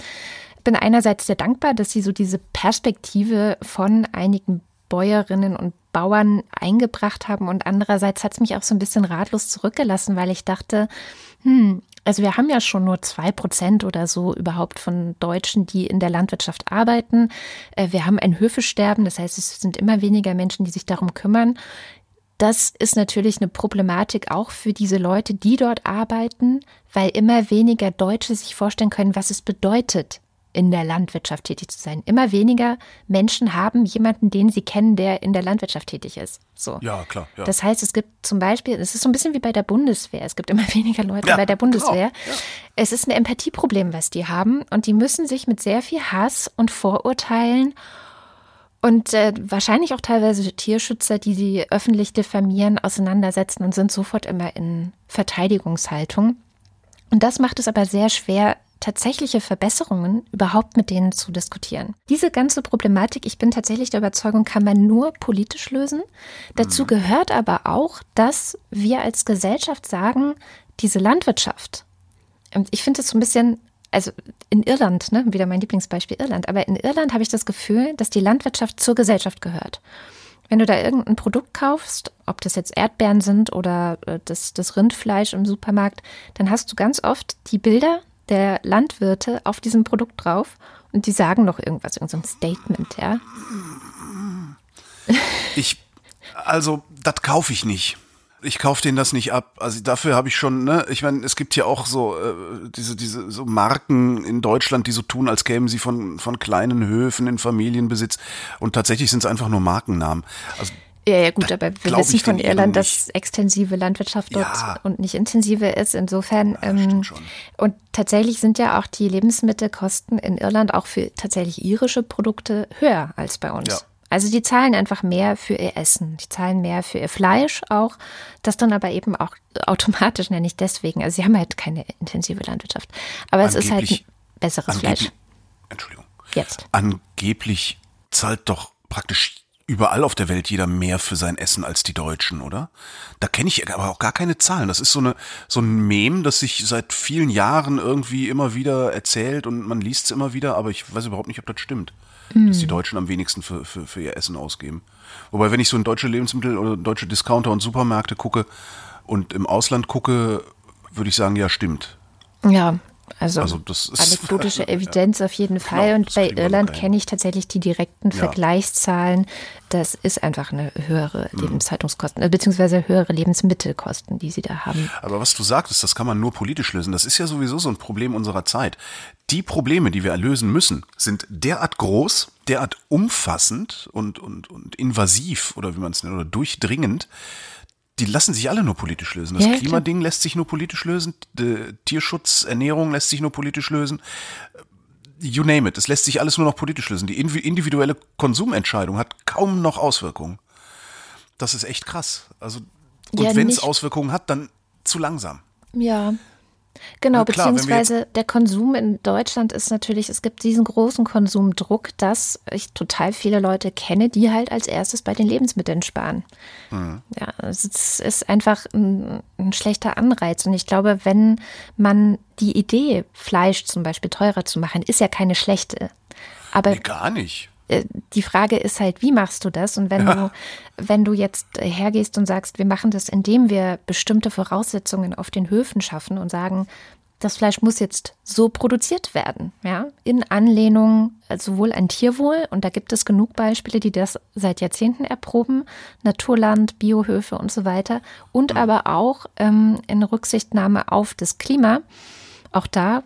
Ich bin einerseits sehr dankbar, dass Sie so diese Perspektive von einigen Bäuerinnen und Bauern eingebracht haben und andererseits hat es mich auch so ein bisschen ratlos zurückgelassen, weil ich dachte, hm, also wir haben ja schon nur zwei Prozent oder so überhaupt von Deutschen, die in der Landwirtschaft arbeiten. Äh, Wir haben ein Höfesterben, das heißt, es sind immer weniger Menschen, die sich darum kümmern. Das ist natürlich eine Problematik auch für diese Leute, die dort arbeiten, weil immer weniger Deutsche sich vorstellen können, was es bedeutet, in der Landwirtschaft tätig zu sein. Immer weniger Menschen haben jemanden, den sie kennen, der in der Landwirtschaft tätig ist. So. Ja, klar. Ja. Das heißt, es gibt zum Beispiel, es ist so ein bisschen wie bei der Bundeswehr. Es gibt immer weniger Leute Ja, bei der Bundeswehr. genau, Es ist ein Empathieproblem, was die haben. Und die müssen sich mit sehr viel Hass und Vorurteilen und äh, wahrscheinlich auch teilweise Tierschützer, die sie öffentlich diffamieren, auseinandersetzen und sind sofort immer in Verteidigungshaltung. Und das macht es aber sehr schwer, tatsächliche Verbesserungen überhaupt mit denen zu diskutieren. Diese ganze Problematik, ich bin tatsächlich der Überzeugung, kann man nur politisch lösen. Dazu gehört aber auch, dass wir als Gesellschaft sagen, diese Landwirtschaft, ich finde es so ein bisschen, also in Irland, ne, wieder mein Lieblingsbeispiel Irland, aber in Irland habe ich das Gefühl, dass die Landwirtschaft zur Gesellschaft gehört. Wenn du da irgendein Produkt kaufst, ob das jetzt Erdbeeren sind oder äh, das, das Rindfleisch im Supermarkt, dann hast du ganz oft die Bilder der Landwirte auf diesem Produkt drauf und die sagen noch irgendwas, irgendein Statement, ja. Ich, also, das kaufe ich nicht. Ich kaufe denen das nicht ab. Also dafür habe ich schon, ne, ich meine, es gibt ja auch so äh, diese, diese so Marken in Deutschland, die so tun, als kämen sie von, von kleinen Höfen in Familienbesitz. Und tatsächlich sind es einfach nur Markennamen. Also Ja, ja, gut, aber wir wissen von Irland, dass extensive Landwirtschaft dort Ja. und nicht intensive ist. Insofern. ähm, stimmt schon. und tatsächlich sind ja auch die Lebensmittelkosten in Irland auch für tatsächlich irische Produkte höher als bei uns. Ja. Also die zahlen einfach mehr für ihr Essen, die zahlen mehr für ihr Fleisch auch, das dann aber eben auch automatisch, ne, nicht deswegen. Also sie haben halt keine intensive Landwirtschaft. Aber es ist halt ein Angeblich- besseres angeblich, Fleisch. Entschuldigung. Jetzt. Angeblich zahlt doch praktisch überall auf der Welt jeder mehr für sein Essen als die Deutschen, oder? Da kenne ich aber auch gar keine Zahlen. Das ist so eine so ein Mem, das sich seit vielen Jahren irgendwie immer wieder erzählt und man liest es immer wieder, aber ich weiß überhaupt nicht, ob das stimmt. Mhm. Dass die Deutschen am wenigsten für, für, für ihr Essen ausgeben. Wobei, wenn ich so in deutsche Lebensmittel oder deutsche Discounter und Supermärkte gucke und im Ausland gucke, würde ich sagen, ja, stimmt. Ja, also, also anekdotische Evidenz auf jeden Fall. Genau, und bei Irland kenne ich tatsächlich die direkten ja. Vergleichszahlen. Das ist einfach eine höhere mhm. Lebenshaltungskosten, äh, beziehungsweise höhere Lebensmittelkosten, die sie da haben. Aber was du sagtest, das kann man nur politisch lösen. Das ist ja sowieso so ein Problem unserer Zeit. Die Probleme, die wir lösen müssen, sind derart groß, derart umfassend und, und, und invasiv oder wie man es nennt, oder durchdringend, die lassen sich alle nur politisch lösen. Das ja, Klimading lässt sich nur politisch lösen, Tierschutz, Ernährung lässt sich nur politisch lösen. You name it, es lässt sich alles nur noch politisch lösen. Die individuelle Konsumentscheidung hat kaum noch Auswirkungen. Das ist echt krass. Also, und ja, wenn es Auswirkungen hat, dann zu langsam. Ja, Genau, klar, beziehungsweise der Konsum in Deutschland ist natürlich, es gibt diesen großen Konsumdruck, dass ich total viele Leute kenne, die halt als erstes bei den Lebensmitteln sparen. Mhm. Ja, es ist einfach ein, ein, schlechter Anreiz. Und ich glaube, wenn man die Idee, Fleisch zum Beispiel teurer zu machen, ist ja keine schlechte. Aber nee, gar nicht. Äh, die Frage ist halt, wie machst du das? Und wenn ja. du, wenn du jetzt hergehst und sagst, wir machen das, indem wir bestimmte Voraussetzungen auf den Höfen schaffen und sagen, das Fleisch muss jetzt so produziert werden, ja, in Anlehnung sowohl an Tierwohl, und da gibt es genug Beispiele, die das seit Jahrzehnten erproben, Naturland, Biohöfe und so weiter, und aber auch ähm, in Rücksichtnahme auf das Klima. Auch da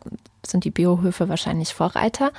sind die Biohöfe wahrscheinlich Vorreiter.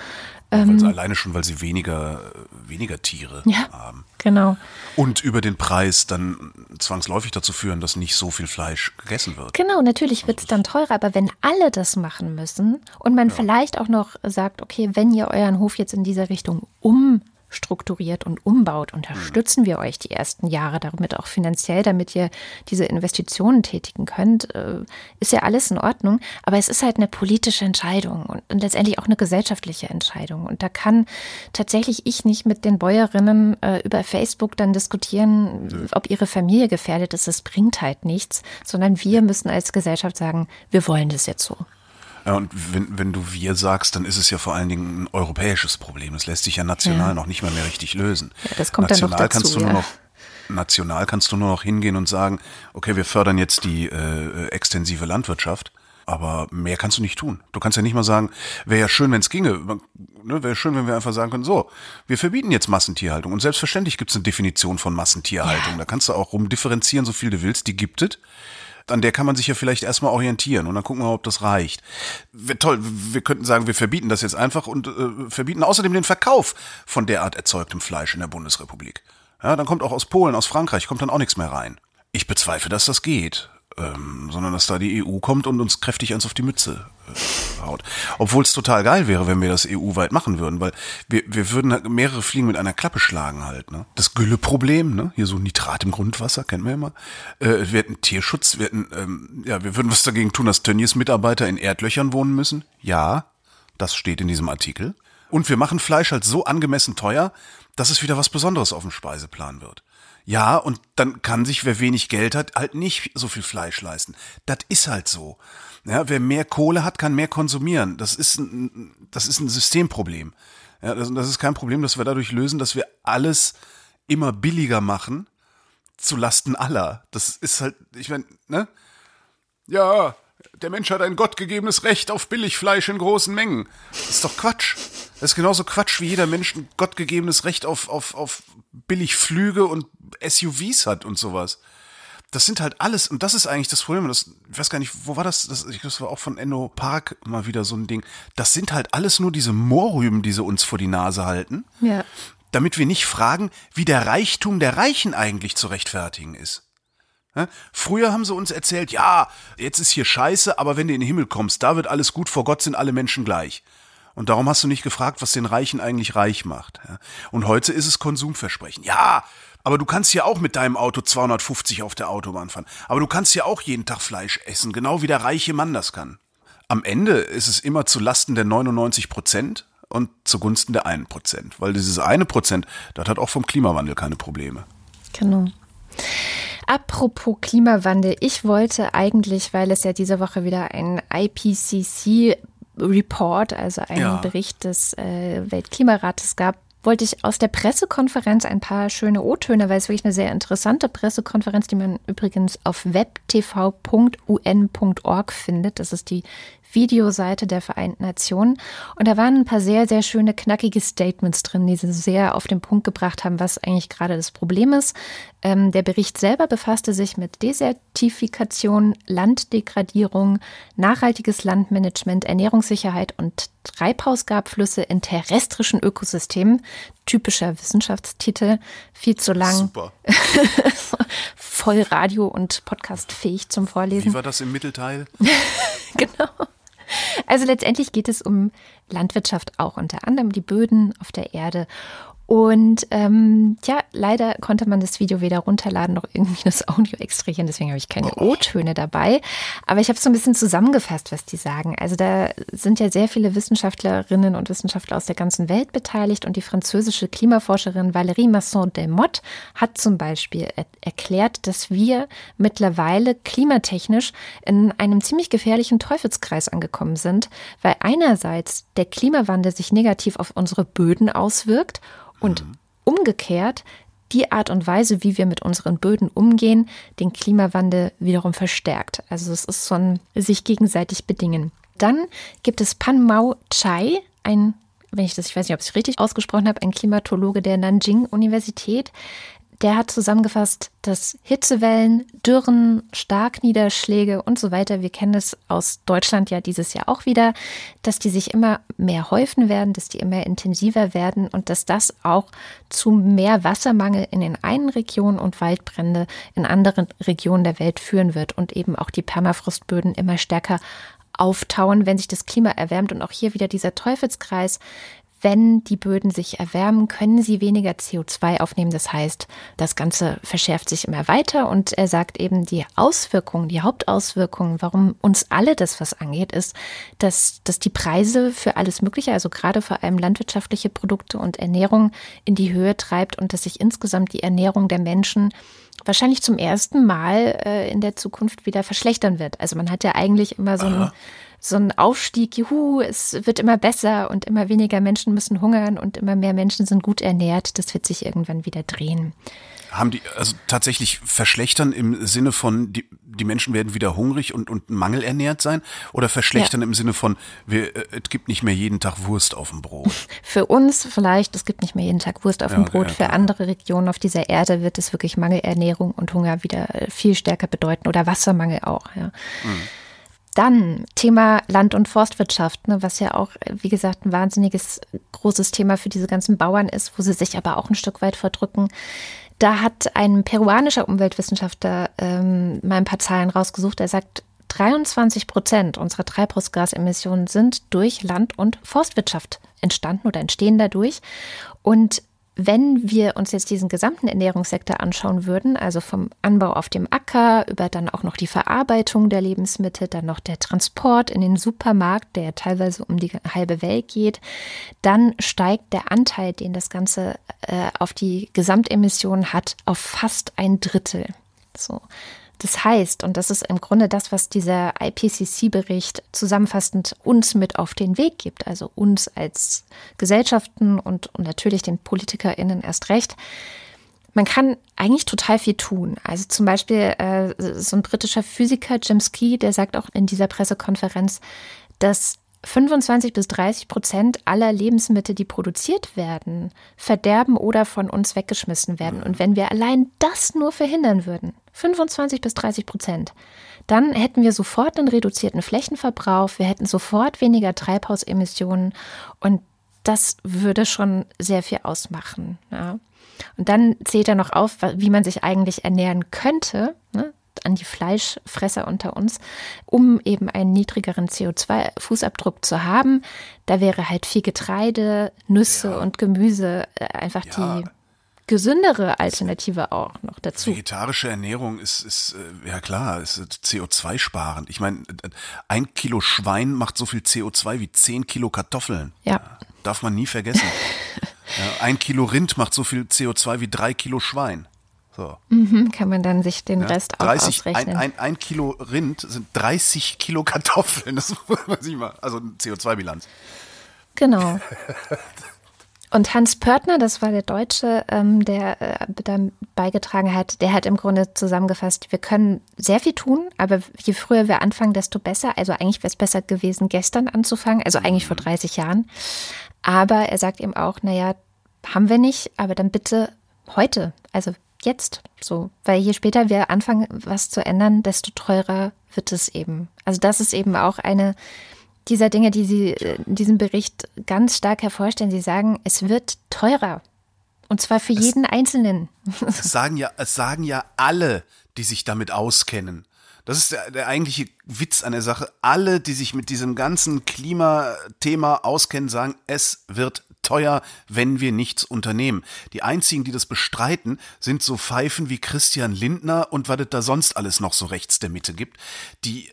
Ähm, alleine schon, weil sie weniger, weniger Tiere ja, haben. Genau. Und über den Preis dann zwangsläufig dazu führen, dass nicht so viel Fleisch gegessen wird. Genau, natürlich also wird es dann teurer, aber wenn alle das machen müssen und man ja. vielleicht auch noch sagt, okay, wenn ihr euren Hof jetzt in dieser Richtung um strukturiert und umbaut, unterstützen wir euch die ersten Jahre damit auch finanziell, damit ihr diese Investitionen tätigen könnt, äh, ist ja alles in Ordnung. Aber es ist halt eine politische Entscheidung und, letztendlich auch eine gesellschaftliche Entscheidung. Und da kann tatsächlich ich nicht mit den Bäuerinnen äh, über Facebook dann diskutieren, Nö. ob ihre Familie gefährdet ist. Das bringt halt nichts, sondern wir müssen als Gesellschaft sagen, wir wollen das jetzt so. Ja, und wenn, wenn du wir sagst, dann ist es ja vor allen Dingen ein europäisches Problem. Das lässt sich ja national ja. noch nicht mal mehr richtig lösen. Ja, das kommt national dann noch dazu, kannst du ja. nur noch national kannst du nur noch hingehen und sagen, okay, wir fördern jetzt die äh, extensive Landwirtschaft. Aber mehr kannst du nicht tun. Du kannst ja nicht mal sagen, wäre ja schön, wenn es ginge. Ne, wäre schön, wenn wir einfach sagen können, so, wir verbieten jetzt Massentierhaltung. Und selbstverständlich gibt es eine Definition von Massentierhaltung. Ja. Da kannst du auch rumdifferenzieren, so viel du willst, die gibt es an der kann man sich ja vielleicht erstmal orientieren und dann gucken wir, ob das reicht. Wär toll, wir könnten sagen, wir verbieten das jetzt einfach und äh, verbieten außerdem den Verkauf von derart erzeugtem Fleisch in der Bundesrepublik. Ja, dann kommt auch aus Polen, aus Frankreich, kommt dann auch nichts mehr rein. Ich bezweifle, dass das geht ähm, sondern dass da die EU kommt und uns kräftig eins auf die Mütze äh, haut. Obwohl es total geil wäre, wenn wir das EU-weit machen würden, weil wir, wir würden halt mehrere Fliegen mit einer Klappe schlagen halt. Ne? Das Gülleproblem, ne? hier so Nitrat im Grundwasser, kennen wir ja immer. Äh, wir hätten Tierschutz, wir hätten, ähm, ja, wir würden was dagegen tun, dass Tönnies-Mitarbeiter in Erdlöchern wohnen müssen. Ja, das steht in diesem Artikel. Und wir machen Fleisch halt so angemessen teuer, dass es wieder was Besonderes auf dem Speiseplan wird. Ja, und dann kann sich, wer wenig Geld hat, halt nicht so viel Fleisch leisten. Das ist halt so. Ja, wer mehr Kohle hat, kann mehr konsumieren. Das ist ein, das ist ein Systemproblem. Ja, das, das ist kein Problem, das wir dadurch lösen, dass wir alles immer billiger machen zu Lasten aller. Das ist halt, ich meine, ne? Ja, der Mensch hat ein gottgegebenes Recht auf Billigfleisch in großen Mengen. Das ist doch Quatsch. Das ist genauso Quatsch, wie jeder Mensch ein gottgegebenes Recht auf, auf, auf Billigflüge und SUVs hat und sowas. Das sind halt alles, und das ist eigentlich das Problem, das, ich weiß gar nicht, wo war das? Das, das war auch von Enno Park mal wieder so ein Ding. Das sind halt alles nur diese Moorrüben, die sie uns vor die Nase halten. Ja. Damit wir nicht fragen, wie der Reichtum der Reichen eigentlich zu rechtfertigen ist. Früher haben sie uns erzählt, ja, jetzt ist hier scheiße, aber wenn du in den Himmel kommst, da wird alles gut, vor Gott sind alle Menschen gleich. Und darum hast du nicht gefragt, was den Reichen eigentlich reich macht. Und heute ist es Konsumversprechen. Ja, aber du kannst ja auch mit deinem Auto 250 auf der Autobahn fahren. Aber du kannst ja auch jeden Tag Fleisch essen, genau wie der reiche Mann das kann. Am Ende ist es immer zu Lasten der 99 Prozent, und zugunsten der einen Prozent. Weil dieses eine Prozent, das hat auch vom Klimawandel keine Probleme. Genau. Apropos Klimawandel, ich wollte eigentlich, weil es ja diese Woche wieder ein IPCC Report, also einen ja. Bericht des äh, Weltklimarates gab, wollte ich aus der Pressekonferenz ein paar schöne O-Töne, weil es wirklich eine sehr interessante Pressekonferenz, die man übrigens auf webtv.un.org findet. Das ist die Videoseite der Vereinten Nationen. Und da waren ein paar sehr, sehr schöne, knackige Statements drin, die sie sehr auf den Punkt gebracht haben, was eigentlich gerade das Problem ist. Ähm, der Bericht selber befasste sich mit Desertifikation, Landdegradierung, nachhaltiges Landmanagement, Ernährungssicherheit und Treibhausgabflüsse in terrestrischen Ökosystemen. Typischer Wissenschaftstitel, viel zu lang. Super. Voll radio- und podcastfähig zum Vorlesen. Wie war das im Mittelteil? genau. Also letztendlich geht es um Landwirtschaft auch unter anderem, die Böden auf der Erde und ähm, ja, leider konnte man das Video weder runterladen noch irgendwie das Audio extrahieren, deswegen habe ich keine oh. O-Töne dabei. Aber ich habe so ein bisschen zusammengefasst, was die sagen. Also da sind ja sehr viele Wissenschaftlerinnen und Wissenschaftler aus der ganzen Welt beteiligt und die französische Klimaforscherin Valérie Masson-Delmotte hat zum Beispiel er erklärt, dass wir mittlerweile klimatechnisch in einem ziemlich gefährlichen Teufelskreis angekommen sind, weil einerseits der Klimawandel sich negativ auf unsere Böden auswirkt und mhm. umgekehrt die Art und Weise, wie wir mit unseren Böden umgehen, den Klimawandel wiederum verstärkt. Also es ist so ein sich gegenseitig bedingen. Dann gibt es Panmao Chai, ein wenn ich das, ich weiß nicht, ob ich es richtig ausgesprochen habe, ein Klimatologe der Nanjing-Universität, der hat zusammengefasst, dass Hitzewellen, Dürren, Starkniederschläge und so weiter, wir kennen es aus Deutschland ja dieses Jahr auch wieder, dass die sich immer mehr häufen werden, dass die immer intensiver werden und dass das auch zu mehr Wassermangel in den einen Regionen und Waldbrände in anderen Regionen der Welt führen wird und eben auch die Permafrostböden immer stärker auftauen, wenn sich das Klima erwärmt. Und auch hier wieder dieser Teufelskreis wenn die Böden sich erwärmen, können sie weniger CO2 aufnehmen. Das heißt, das Ganze verschärft sich immer weiter und er sagt eben, die Auswirkungen, die Hauptauswirkungen, warum uns alle das was angeht, ist, dass, dass die Preise für alles Mögliche, also gerade vor allem landwirtschaftliche Produkte und Ernährung in die Höhe treibt und dass sich insgesamt die Ernährung der Menschen wahrscheinlich zum ersten Mal äh, in der Zukunft wieder verschlechtern wird. Also man hat ja eigentlich immer so ein so ein Aufstieg, juhu, es wird immer besser und immer weniger Menschen müssen hungern und immer mehr Menschen sind gut ernährt. Das wird sich irgendwann wieder drehen. Haben die also tatsächlich verschlechtern im Sinne von, die, die Menschen werden wieder hungrig und, und mangelernährt sein? Oder verschlechtern ja. im Sinne von, wir, äh, es gibt nicht mehr jeden Tag Wurst auf dem Brot? Für uns vielleicht, es gibt nicht mehr jeden Tag Wurst auf ja, dem Brot. Ja, Für andere Regionen auf dieser Erde wird es wirklich Mangelernährung und Hunger wieder viel stärker bedeuten oder Wassermangel auch. Ja. Mhm. Dann Thema Land- und Forstwirtschaft, ne, was ja auch, wie gesagt, ein wahnsinniges großes Thema für diese ganzen Bauern ist, wo sie sich aber auch ein Stück weit verdrücken. Da hat ein peruanischer Umweltwissenschaftler ähm, mal ein paar Zahlen rausgesucht. Er sagt, 23 Prozent unserer Treibhausgasemissionen sind durch Land- und Forstwirtschaft entstanden oder entstehen dadurch. Und wenn wir uns jetzt diesen gesamten Ernährungssektor anschauen würden, also vom Anbau auf dem Acker über dann auch noch die Verarbeitung der Lebensmittel, dann noch der Transport in den Supermarkt, der teilweise um die halbe Welt geht, dann steigt der Anteil, den das Ganze äh, auf die Gesamtemissionen hat, auf fast ein Drittel. So. Das heißt, und das ist im Grunde das, was dieser IPCC-Bericht zusammenfassend uns mit auf den Weg gibt, also uns als Gesellschaften und, und natürlich den PolitikerInnen erst recht, man kann eigentlich total viel tun. Also zum Beispiel äh, so ein britischer Physiker, Jim Ski, der sagt auch in dieser Pressekonferenz, dass 25 bis 30 Prozent aller Lebensmittel, die produziert werden, verderben oder von uns weggeschmissen werden. Und wenn wir allein das nur verhindern würden, 25 bis 30 Prozent, dann hätten wir sofort einen reduzierten Flächenverbrauch, wir hätten sofort weniger Treibhausemissionen und das würde schon sehr viel ausmachen. Ja. Und dann zählt er noch auf, wie man sich eigentlich ernähren könnte. Ne? An die Fleischfresser unter uns, um eben einen niedrigeren CO2-Fußabdruck zu haben. Da wäre halt viel Getreide, Nüsse ja. und Gemüse äh, einfach ja. die gesündere Alternative auch noch dazu. Vegetarische Ernährung ist, ist äh, ja klar, ist CO2-sparend. Ich meine, ein Kilo Schwein macht so viel CO2 wie zehn Kilo Kartoffeln. Ja. Darf man nie vergessen. ein Kilo Rind macht so viel CO2 wie drei Kilo Schwein. So. Mhm, kann man dann sich den Ja, Rest auch 30, ausrechnen. ein, ein, ein Kilo Rind sind 30 Kilo Kartoffeln. Das muss man sich mal, also CO2-Bilanz. Genau. Und Hans Pörtner, das war der Deutsche, ähm, der äh, da beigetragen hat, der hat im Grunde zusammengefasst, wir können sehr viel tun, aber je früher wir anfangen, desto besser. Also eigentlich wäre es besser gewesen, gestern anzufangen, also eigentlich vor 30 Jahren. Aber er sagt eben auch, naja, haben wir nicht, aber dann bitte heute, also jetzt so. Weil je später wir anfangen, was zu ändern, desto teurer wird es eben. Also das ist eben auch eine dieser Dinge, die Sie äh, in diesem Bericht ganz stark hervorstellen. Sie sagen, es wird teurer. Und zwar für jeden Einzelnen. Es sagen ja, es sagen ja alle, die sich damit auskennen. Das ist der, der eigentliche Witz an der Sache. Alle, die sich mit diesem ganzen Klimathema auskennen, sagen, es wird teuer, wenn wir nichts unternehmen. Die einzigen, die das bestreiten, sind so Pfeifen wie Christian Lindner und was es da sonst alles noch so rechts der Mitte gibt, die äh,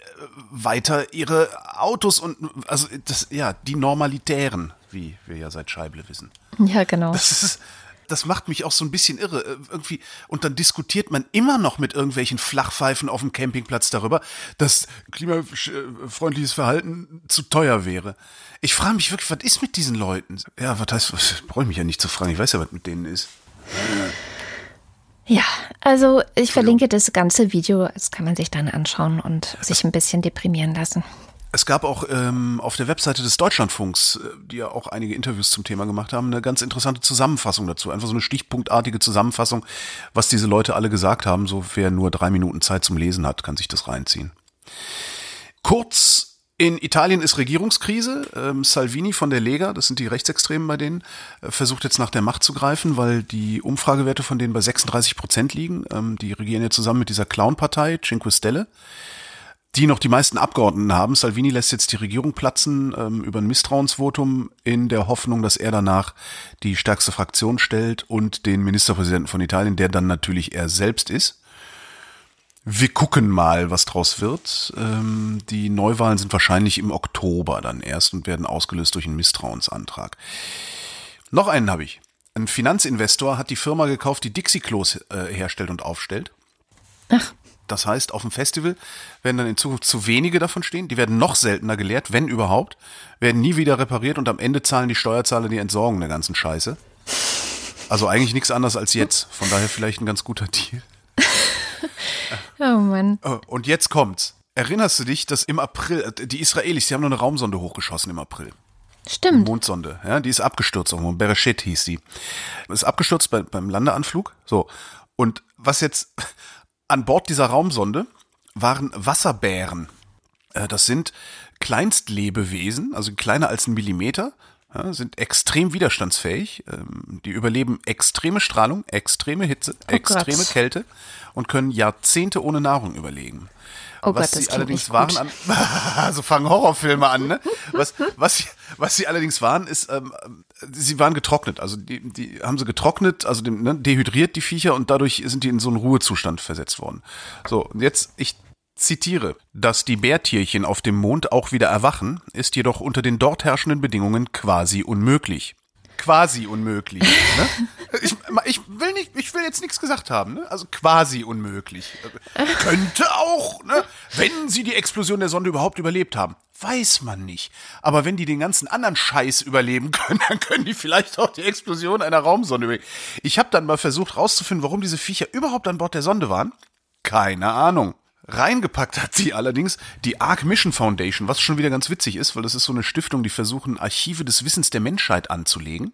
weiter ihre Autos und also das ja die Normalitären, wie wir ja seit Scheible wissen. Ja, genau. Das ist, das macht mich auch so ein bisschen irre. Äh, Irgendwie, und dann diskutiert man immer noch mit irgendwelchen Flachpfeifen auf dem Campingplatz darüber, dass klimafreundliches Verhalten zu teuer wäre. Ich frage mich wirklich, was ist mit diesen Leuten? Ja, was heißt, was, brauche ich mich ja nicht zu fragen, ich weiß ja, was mit denen ist. Ja, also ich verlinke das ganze Video, das kann man sich dann anschauen und sich ein bisschen deprimieren lassen. Es gab auch ähm, auf der Webseite des Deutschlandfunks, äh, die ja auch einige Interviews zum Thema gemacht haben, eine ganz interessante Zusammenfassung dazu. Einfach so eine stichpunktartige Zusammenfassung, was diese Leute alle gesagt haben. So wer nur drei Minuten Zeit zum Lesen hat, kann sich das reinziehen. Kurz in Italien ist Regierungskrise. Ähm, Salvini von der Lega, das sind die Rechtsextremen bei denen, äh, versucht jetzt nach der Macht zu greifen, weil die Umfragewerte von denen bei 36 Prozent liegen. Ähm, die regieren ja zusammen mit dieser Clown-Partei Cinque Stelle die noch die meisten Abgeordneten haben. Salvini lässt jetzt die Regierung platzen ähm, über ein Misstrauensvotum in der Hoffnung, dass er danach die stärkste Fraktion stellt und den Ministerpräsidenten von Italien, der dann natürlich er selbst ist. Wir gucken mal, was draus wird. Ähm, die Neuwahlen sind wahrscheinlich im Oktober dann erst und werden ausgelöst durch einen Misstrauensantrag. Noch einen habe ich. Ein Finanzinvestor hat die Firma gekauft, die Dixie-Klos äh, herstellt und aufstellt. Ach, Das heißt, auf dem Festival werden dann in Zukunft zu wenige davon stehen. Die werden noch seltener geleert, wenn überhaupt. Werden nie wieder repariert und am Ende zahlen die Steuerzahler die Entsorgung der ganzen Scheiße. Also eigentlich nichts anderes als jetzt. Von daher vielleicht ein ganz guter Deal. oh Mann. Oh, Und jetzt kommt's. Erinnerst du dich, dass im April, äh, die Israelis, die haben noch eine Raumsonde hochgeschossen im April. Stimmt. Mondsonde, ja, die ist abgestürzt irgendwo. Bereshit hieß die. Ist abgestürzt bei, beim Landeanflug. So. Und was jetzt an Bord dieser Raumsonde waren Wasserbären. Äh, Das sind Kleinstlebewesen, also kleiner als ein Millimeter, ja, sind extrem widerstandsfähig. ähm, Die überleben extreme Strahlung, extreme Hitze, Oh extreme Gott. Kälte und können Jahrzehnte ohne Nahrung überlegen. Oh was Gott, sie allerdings waren an, also fangen Horrorfilme an, ne? Was, was, sie, was sie allerdings waren, ist, ähm, sie waren getrocknet. Also die, die haben sie getrocknet, also dem, ne, dehydriert die Viecher und dadurch sind die in so einen Ruhezustand versetzt worden. So, jetzt, ich zitiere, dass die Bärtierchen auf dem Mond auch wieder erwachen, ist jedoch unter den dort herrschenden Bedingungen quasi unmöglich. Quasi unmöglich. Ne? Ich, ich will nicht, ich will jetzt nichts gesagt haben, ne? Also quasi unmöglich. Könnte auch, ne? Wenn sie die Explosion der Sonde überhaupt überlebt haben. Weiß man nicht. Aber wenn die den ganzen anderen Scheiß überleben können, dann können die vielleicht auch die Explosion einer Raumsonde überleben. Ich habe dann mal versucht rauszufinden, warum diese Viecher überhaupt an Bord der Sonde waren. Keine Ahnung. Reingepackt hat sie allerdings die Arc Mission Foundation, was schon wieder ganz witzig ist, weil das ist so eine Stiftung, die versuchen, Archive des Wissens der Menschheit anzulegen.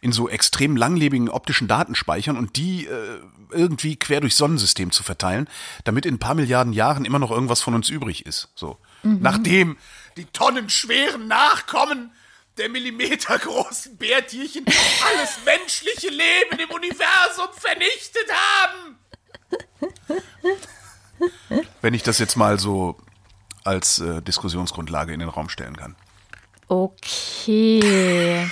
In so extrem langlebigen optischen Datenspeichern und die äh, irgendwie quer durchs Sonnensystem zu verteilen, damit in ein paar Milliarden Jahren immer noch irgendwas von uns übrig ist. So. Nachdem die tonnenschweren Nachkommen der millimetergroßen Bärtierchen alles menschliche Leben im Universum vernichtet haben. Wenn ich das jetzt mal so als äh, Diskussionsgrundlage in den Raum stellen kann. Okay.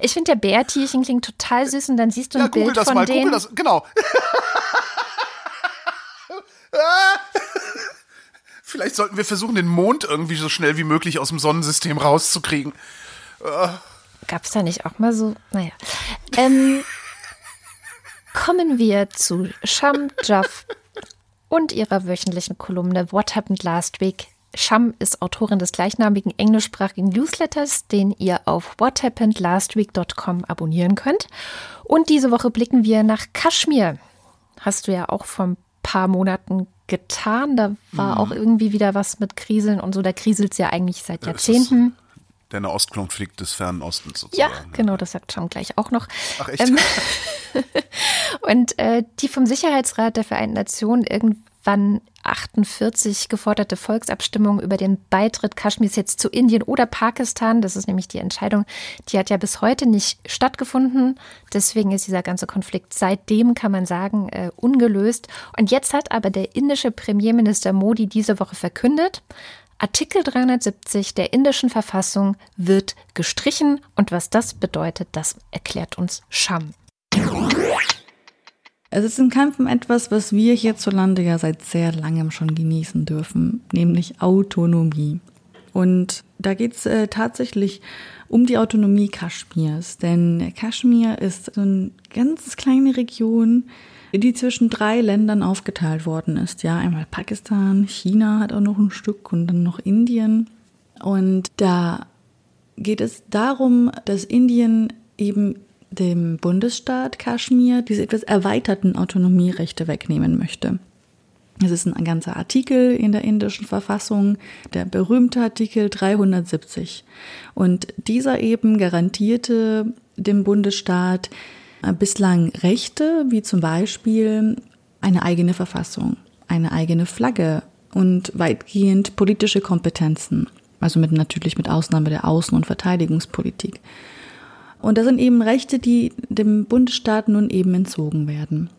Ich finde, der Bärtierchen klingt total süß und dann siehst du ein ja, Bild google das von mal, denen. google das, genau. Vielleicht sollten wir versuchen, den Mond irgendwie so schnell wie möglich aus dem Sonnensystem rauszukriegen. Gab es da nicht auch mal so? Naja. Ähm, kommen wir zu Sham Jaff und ihrer wöchentlichen Kolumne What Happened Last Week. Sham ist Autorin des gleichnamigen englischsprachigen Newsletters, den ihr auf whathappenedlastweek.com abonnieren könnt. Und diese Woche blicken wir nach Kaschmir. Hast du ja auch vor ein paar Monaten getan. Da war auch irgendwie wieder was mit Kriseln und so. Da kriselt es ja eigentlich seit Ja, Jahrzehnten. Der Nahostkonflikt des Fernen Ostens Ja, sozusagen. genau, das sagt Sham gleich auch noch. Ach echt? Ähm, und äh, die vom Sicherheitsrat der Vereinten Nationen irgendwann 48 geforderte Volksabstimmung über den Beitritt Kaschmirs jetzt zu Indien oder Pakistan, das ist nämlich die Entscheidung, die hat ja bis heute nicht stattgefunden. Deswegen ist dieser ganze Konflikt seitdem, kann man sagen, äh, ungelöst. Und jetzt hat aber der indische Premierminister Modi diese Woche verkündet, Artikel 370 der indischen Verfassung wird gestrichen und was das bedeutet, das erklärt uns Sham. Es ist ein Kampf um etwas, was wir hierzulande ja seit sehr langem schon genießen dürfen, nämlich Autonomie. Und da geht es äh, tatsächlich um die Autonomie Kaschmirs. Denn Kaschmir ist so eine ganz kleine Region, die zwischen drei Ländern aufgeteilt worden ist. Ja, einmal Pakistan, China hat auch noch ein Stück und dann noch Indien. Und da geht es darum, dass Indien eben dem Bundesstaat Kaschmir diese etwas erweiterten Autonomierechte wegnehmen möchte. Es ist ein ganzer Artikel in der indischen Verfassung, der berühmte Artikel 370. Und dieser eben garantierte dem Bundesstaat bislang Rechte, wie zum Beispiel eine eigene Verfassung, eine eigene Flagge und weitgehend politische Kompetenzen. Also mit, natürlich mit Ausnahme der Außen- und Verteidigungspolitik. Und das sind eben Rechte, die dem Bundesstaat nun eben entzogen werden.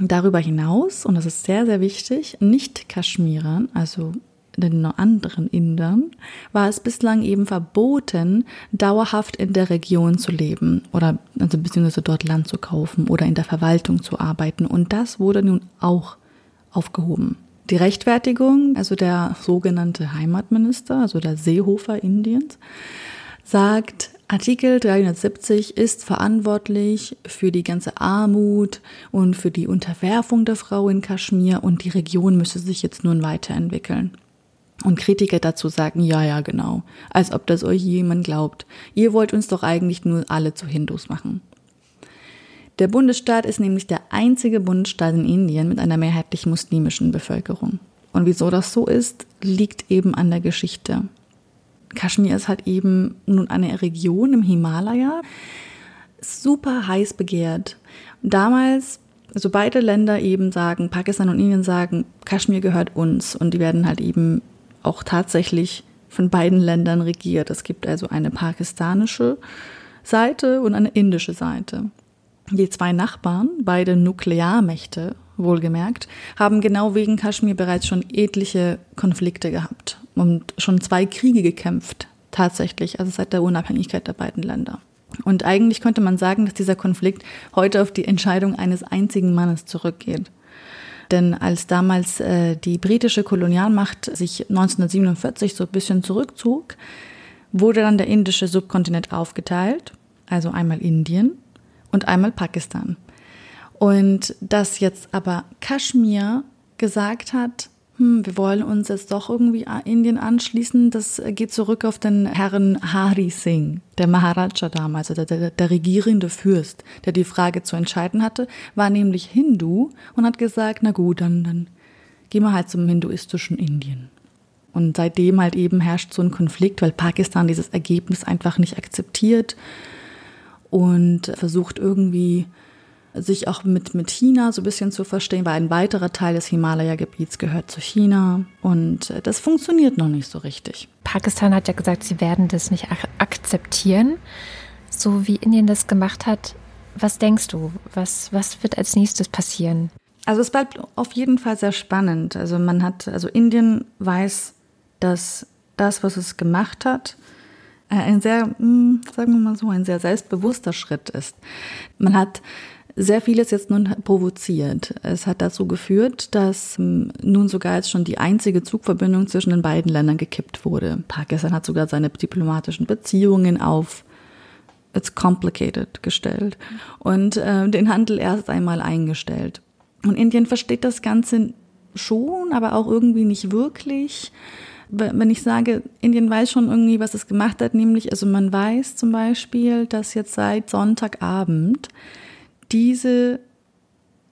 Darüber hinaus, und das ist sehr, sehr wichtig, nicht Kaschmirern, also den anderen Indern, war es bislang eben verboten, dauerhaft in der Region zu leben oder also beziehungsweise dort Land zu kaufen oder in der Verwaltung zu arbeiten. Und das wurde nun auch aufgehoben. Die Rechtfertigung, also der sogenannte Heimatminister, also der Seehofer Indiens, sagt, Artikel 370 ist verantwortlich für die ganze Armut und für die Unterwerfung der Frau in Kaschmir und die Region müsse sich jetzt nun weiterentwickeln. Und Kritiker dazu sagen, ja, ja, genau, als ob das euch jemand glaubt. Ihr wollt uns doch eigentlich nur alle zu Hindus machen. Der Bundesstaat ist nämlich der einzige Bundesstaat in Indien mit einer mehrheitlich muslimischen Bevölkerung. Und wieso das so ist, liegt eben an der Geschichte. Kaschmir ist halt eben nun eine Region im Himalaya, super heiß begehrt. Damals, also beide Länder eben sagen, Pakistan und Indien sagen, Kaschmir gehört uns und die werden halt eben auch tatsächlich von beiden Ländern regiert. Es gibt also eine pakistanische Seite und eine indische Seite. Die zwei Nachbarn, beide Nuklearmächte, wohlgemerkt, haben genau wegen Kaschmir bereits schon etliche Konflikte gehabt und schon zwei Kriege gekämpft, tatsächlich, also seit der Unabhängigkeit der beiden Länder. Und eigentlich könnte man sagen, dass dieser Konflikt heute auf die Entscheidung eines einzigen Mannes zurückgeht. Denn als damals äh, die britische Kolonialmacht sich 1947 so ein bisschen zurückzog, wurde dann der indische Subkontinent aufgeteilt, also einmal Indien und einmal Pakistan. Und dass jetzt aber Kaschmir gesagt hat, hm, wir wollen uns jetzt doch irgendwie Indien anschließen, das geht zurück auf den Herrn Hari Singh, der Maharaja damals, also der, der regierende Fürst, der die Frage zu entscheiden hatte, war nämlich Hindu und hat gesagt, na gut, dann, dann gehen wir halt zum hinduistischen Indien. Und seitdem halt eben herrscht so ein Konflikt, weil Pakistan dieses Ergebnis einfach nicht akzeptiert und versucht irgendwie sich auch mit, mit China so ein bisschen zu verstehen, weil ein weiterer Teil des Himalaya-Gebiets gehört zu China und das funktioniert noch nicht so richtig. Pakistan hat ja gesagt, sie werden das nicht ak akzeptieren, so wie Indien das gemacht hat. Was denkst du? Was, was wird als nächstes passieren? Also es bleibt auf jeden Fall sehr spannend. Also man hat, also Indien weiß, dass das, was es gemacht hat, ein sehr, hm, sagen wir mal so, ein sehr selbstbewusster Schritt ist. Man hat sehr vieles jetzt nun provoziert. Es hat dazu geführt, dass hm, nun sogar jetzt schon die einzige Zugverbindung zwischen den beiden Ländern gekippt wurde. Pakistan hat sogar seine diplomatischen Beziehungen auf It's complicated gestellt und äh, den Handel erst einmal eingestellt. Und Indien versteht das Ganze schon, aber auch irgendwie nicht wirklich. Wenn ich sage, Indien weiß schon irgendwie, was es gemacht hat, nämlich, also man weiß zum Beispiel, dass jetzt seit Sonntagabend diese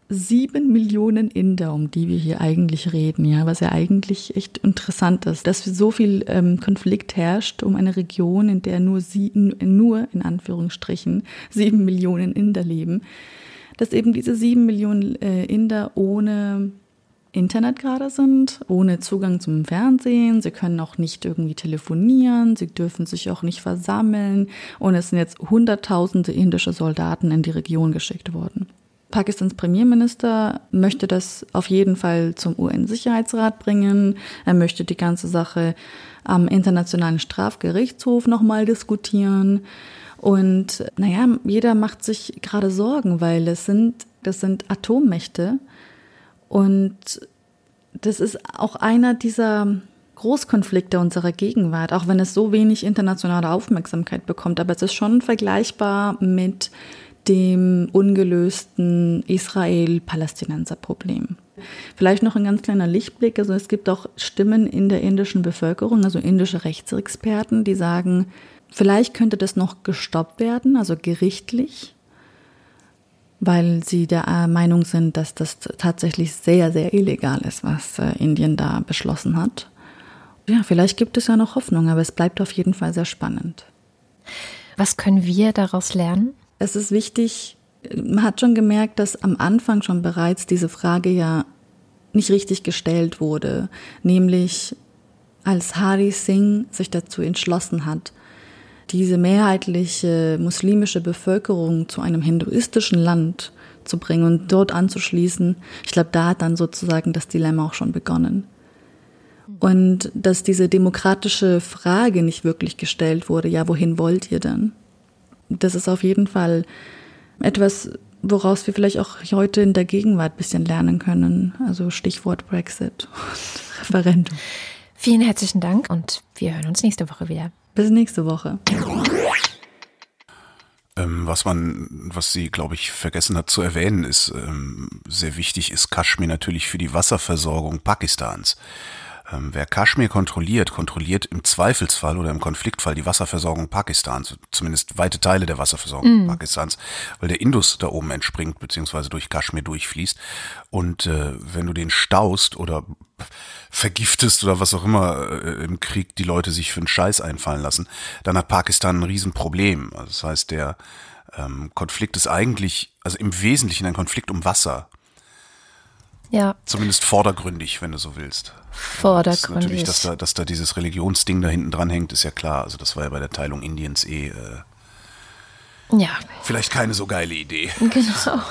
sieben Millionen Inder, um die wir hier eigentlich reden, ja, was ja eigentlich echt interessant ist, dass so viel ähm, Konflikt herrscht um eine Region, in der nur sie, nur in Anführungsstrichen sieben Millionen Inder leben, dass eben diese sieben Millionen äh, Inder ohne Internet gerade sind, ohne Zugang zum Fernsehen. Sie können auch nicht irgendwie telefonieren, sie dürfen sich auch nicht versammeln. Und es sind jetzt Hunderttausende indische Soldaten in die Region geschickt worden. Pakistans Premierminister möchte das auf jeden Fall zum UN-Sicherheitsrat bringen. Er möchte die ganze Sache am Internationalen Strafgerichtshof nochmal diskutieren. Und naja, jeder macht sich gerade Sorgen, weil es sind, das sind Atommächte und das ist auch einer dieser Großkonflikte unserer Gegenwart, auch wenn es so wenig internationale Aufmerksamkeit bekommt. Aber es ist schon vergleichbar mit dem ungelösten Israel-Palästinenser-Problem. Vielleicht noch ein ganz kleiner Lichtblick. Also es gibt auch Stimmen in der indischen Bevölkerung, also indische Rechtsexperten, die sagen, vielleicht könnte das noch gestoppt werden, also gerichtlich weil sie der äh, Meinung sind, dass das tatsächlich sehr, sehr illegal ist, was äh, Indien da beschlossen hat. Ja, vielleicht gibt es ja noch Hoffnung, aber es bleibt auf jeden Fall sehr spannend. Was können wir daraus lernen? Es ist wichtig, man hat schon gemerkt, dass am Anfang schon bereits diese Frage ja nicht richtig gestellt wurde, nämlich als Hari Singh sich dazu entschlossen hat, diese mehrheitliche muslimische Bevölkerung zu einem hinduistischen Land zu bringen und dort anzuschließen, ich glaube, da hat dann sozusagen das Dilemma auch schon begonnen. Und dass diese demokratische Frage nicht wirklich gestellt wurde, ja, wohin wollt ihr denn? Das ist auf jeden Fall etwas, woraus wir vielleicht auch heute in der Gegenwart ein bisschen lernen können. Also Stichwort Brexit und Referendum. Vielen herzlichen Dank und wir hören uns nächste Woche wieder. Bis nächste Woche. Ähm, was man, was sie, glaube ich, vergessen hat zu erwähnen, ist ähm, sehr wichtig, ist Kaschmir natürlich für die Wasserversorgung Pakistans. Ähm, wer Kaschmir kontrolliert, kontrolliert im Zweifelsfall oder im Konfliktfall die Wasserversorgung Pakistans, zumindest weite Teile der Wasserversorgung mm. Pakistans, weil der Indus da oben entspringt, beziehungsweise durch Kaschmir durchfließt. Und äh, wenn du den staust oder vergiftest oder was auch immer äh, im Krieg die Leute sich für einen Scheiß einfallen lassen, dann hat Pakistan ein Riesenproblem. Also das heißt, der ähm, Konflikt ist eigentlich, also im Wesentlichen ein Konflikt um Wasser. Ja. Zumindest vordergründig, wenn du so willst. Vordergründig. Das natürlich, dass da, dass da dieses Religionsding da hinten dran hängt, ist ja klar. Also das war ja bei der Teilung Indiens eh äh, ja. Vielleicht keine so geile Idee. Genau.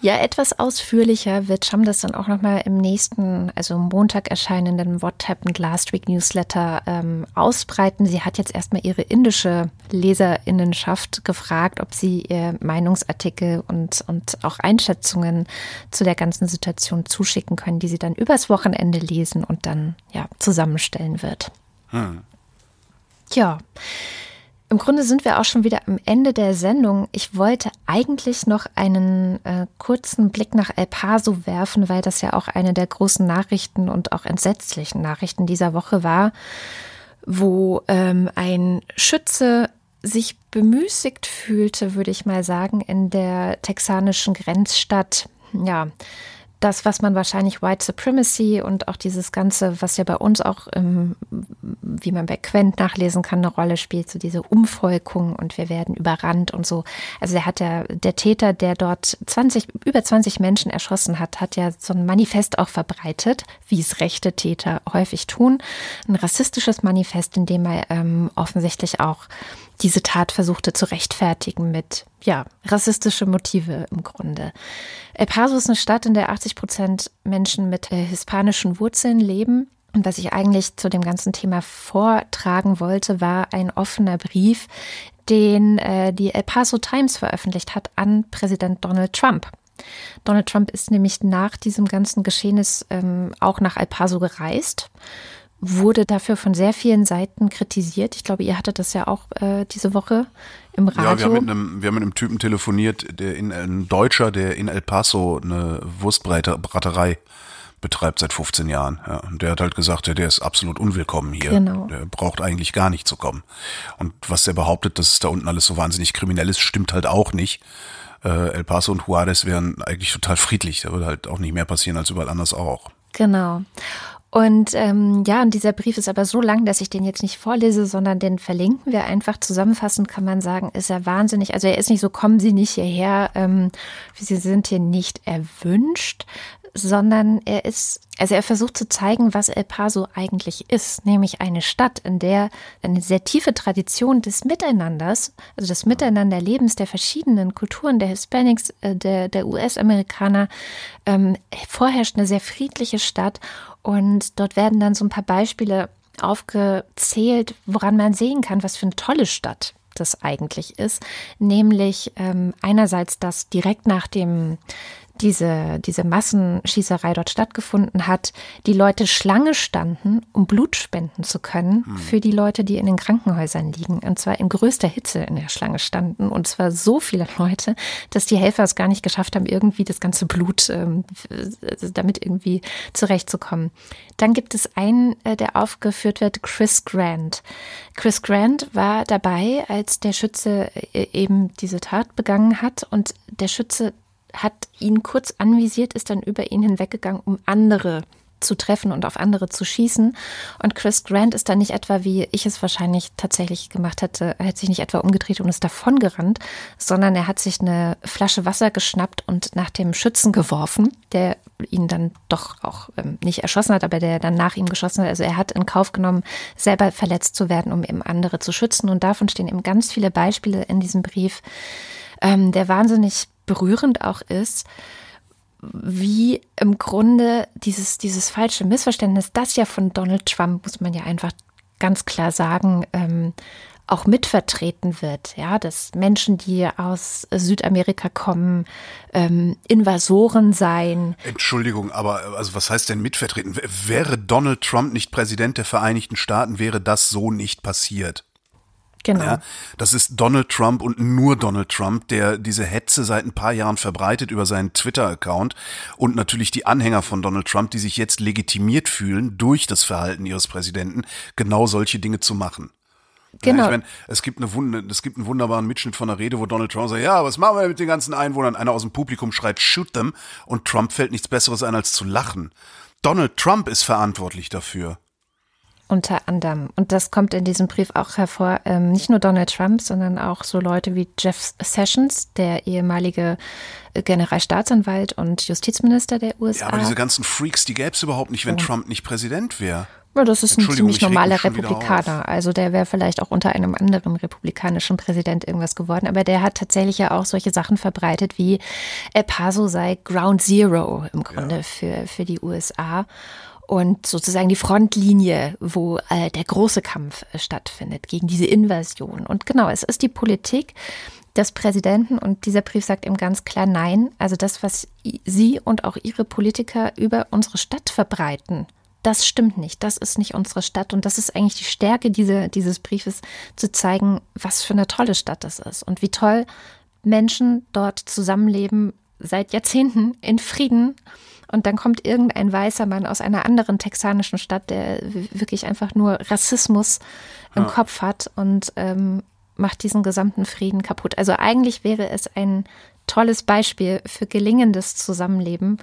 Ja, etwas ausführlicher wird Scham das dann auch nochmal im nächsten, also Montag erscheinenden What Happened Last Week Newsletter ähm, ausbreiten. Sie hat jetzt erstmal ihre indische Leserinnenschaft gefragt, ob sie ihr Meinungsartikel und, und auch Einschätzungen zu der ganzen Situation zuschicken können, die sie dann übers Wochenende lesen und dann ja zusammenstellen wird. Hm. Ja. Im Grunde sind wir auch schon wieder am Ende der Sendung. Ich wollte eigentlich noch einen äh, kurzen Blick nach El Paso werfen, weil das ja auch eine der großen Nachrichten und auch entsetzlichen Nachrichten dieser Woche war, wo ähm, ein Schütze sich bemüßigt fühlte, würde ich mal sagen, in der texanischen Grenzstadt, ja, das, was man wahrscheinlich White Supremacy und auch dieses Ganze, was ja bei uns auch, ähm, wie man bei Quent nachlesen kann, eine Rolle spielt, so diese Umvolkung und wir werden überrannt und so. Also der hat ja, der Täter, der dort 20, über 20 Menschen erschossen hat, hat ja so ein Manifest auch verbreitet, wie es rechte Täter häufig tun. Ein rassistisches Manifest, in dem er ähm, offensichtlich auch diese Tat versuchte zu rechtfertigen mit, ja, rassistische Motive im Grunde. El Paso ist eine Stadt, in der 80 Prozent Menschen mit äh, hispanischen Wurzeln leben. Und was ich eigentlich zu dem ganzen Thema vortragen wollte, war ein offener Brief, den äh, die El Paso Times veröffentlicht hat an Präsident Donald Trump. Donald Trump ist nämlich nach diesem ganzen Geschehnis ähm, auch nach El Paso gereist, wurde dafür von sehr vielen Seiten kritisiert. Ich glaube, ihr hattet das ja auch äh, diese Woche im Radio. Ja, wir haben, mit einem, wir haben mit einem Typen telefoniert, der in, ein Deutscher, der in El Paso eine Wurstbraterei betreibt seit 15 Jahren. Ja, und der hat halt gesagt, ja, der ist absolut unwillkommen hier. Genau. Der braucht eigentlich gar nicht zu kommen. Und was er behauptet, dass es da unten alles so wahnsinnig kriminell ist, stimmt halt auch nicht. Äh, El Paso und Juarez wären eigentlich total friedlich. Da würde halt auch nicht mehr passieren als überall anders auch. Genau. Und ähm, ja, und dieser Brief ist aber so lang, dass ich den jetzt nicht vorlese, sondern den verlinken wir einfach. Zusammenfassend kann man sagen, ist er wahnsinnig. Also er ist nicht so, kommen Sie nicht hierher, ähm, Sie sind hier nicht erwünscht, sondern er ist, also er versucht zu zeigen, was El Paso eigentlich ist, nämlich eine Stadt, in der eine sehr tiefe Tradition des Miteinanders, also des Miteinanderlebens der verschiedenen Kulturen, der Hispanics, äh, der, der US-Amerikaner, ähm, vorherrscht, eine sehr friedliche Stadt. Und dort werden dann so ein paar Beispiele aufgezählt, woran man sehen kann, was für eine tolle Stadt das eigentlich ist, nämlich ähm, einerseits, dass direkt nach dem diese, diese Massenschießerei dort stattgefunden hat, die Leute Schlange standen, um Blut spenden zu können hm. für die Leute, die in den Krankenhäusern liegen. Und zwar in größter Hitze in der Schlange standen. Und zwar so viele Leute, dass die Helfer es gar nicht geschafft haben, irgendwie das ganze Blut ähm, damit irgendwie zurechtzukommen. Dann gibt es einen, äh, der aufgeführt wird, Chris Grant. Chris Grant war dabei, als der Schütze äh, eben diese Tat begangen hat. Und der Schütze hat ihn kurz anvisiert, ist dann über ihn hinweggegangen, um andere zu treffen und auf andere zu schießen. Und Chris Grant ist dann nicht etwa, wie ich es wahrscheinlich tatsächlich gemacht hätte, er hat sich nicht etwa umgedreht und ist davongerannt, sondern er hat sich eine Flasche Wasser geschnappt und nach dem Schützen geworfen, der ihn dann doch auch ähm, nicht erschossen hat, aber der dann nach ihm geschossen hat. Also er hat in Kauf genommen, selber verletzt zu werden, um eben andere zu schützen. Und davon stehen eben ganz viele Beispiele in diesem Brief, ähm, der wahnsinnig berührend auch ist, wie im Grunde dieses, dieses falsche Missverständnis, das ja von Donald Trump, muss man ja einfach ganz klar sagen, ähm, auch mitvertreten wird, ja, dass Menschen, die aus Südamerika kommen, ähm, Invasoren seien. Entschuldigung, aber also was heißt denn mitvertreten? Wäre Donald Trump nicht Präsident der Vereinigten Staaten, wäre das so nicht passiert. Genau. Ja, das ist Donald Trump und nur Donald Trump, der diese Hetze seit ein paar Jahren verbreitet über seinen Twitter-Account und natürlich die Anhänger von Donald Trump, die sich jetzt legitimiert fühlen durch das Verhalten ihres Präsidenten, genau solche Dinge zu machen. Genau. Ja, ich meine, es gibt eine es gibt einen wunderbaren Mitschnitt von einer Rede, wo Donald Trump sagt, ja, was machen wir mit den ganzen Einwohnern? Einer aus dem Publikum schreit, shoot them, und Trump fällt nichts Besseres ein, als zu lachen. Donald Trump ist verantwortlich dafür. Unter anderem. Und das kommt in diesem Brief auch hervor, ähm, nicht nur Donald Trump, sondern auch so Leute wie Jeff Sessions, der ehemalige äh, Generalstaatsanwalt und Justizminister der USA. Ja, aber diese ganzen Freaks, die gäbe es überhaupt nicht, wenn oh. Trump nicht Präsident wäre. Ja, das ist ein ziemlich normaler Republikaner. Also der wäre vielleicht auch unter einem anderen republikanischen Präsident irgendwas geworden. Aber der hat tatsächlich ja auch solche Sachen verbreitet wie El Paso sei Ground Zero im Grunde ja. für, für die USA und sozusagen die Frontlinie, wo äh, der große Kampf äh, stattfindet gegen diese Invasion. Und genau, es ist die Politik des Präsidenten und dieser Brief sagt ihm ganz klar Nein. Also das, was Sie und auch Ihre Politiker über unsere Stadt verbreiten, das stimmt nicht. Das ist nicht unsere Stadt. Und das ist eigentlich die Stärke diese, dieses Briefes, zu zeigen, was für eine tolle Stadt das ist und wie toll Menschen dort zusammenleben seit Jahrzehnten in Frieden und dann kommt irgendein weißer Mann aus einer anderen texanischen Stadt, der wirklich einfach nur Rassismus im ja. Kopf hat und ähm, macht diesen gesamten Frieden kaputt. Also eigentlich wäre es ein tolles Beispiel für gelingendes Zusammenleben.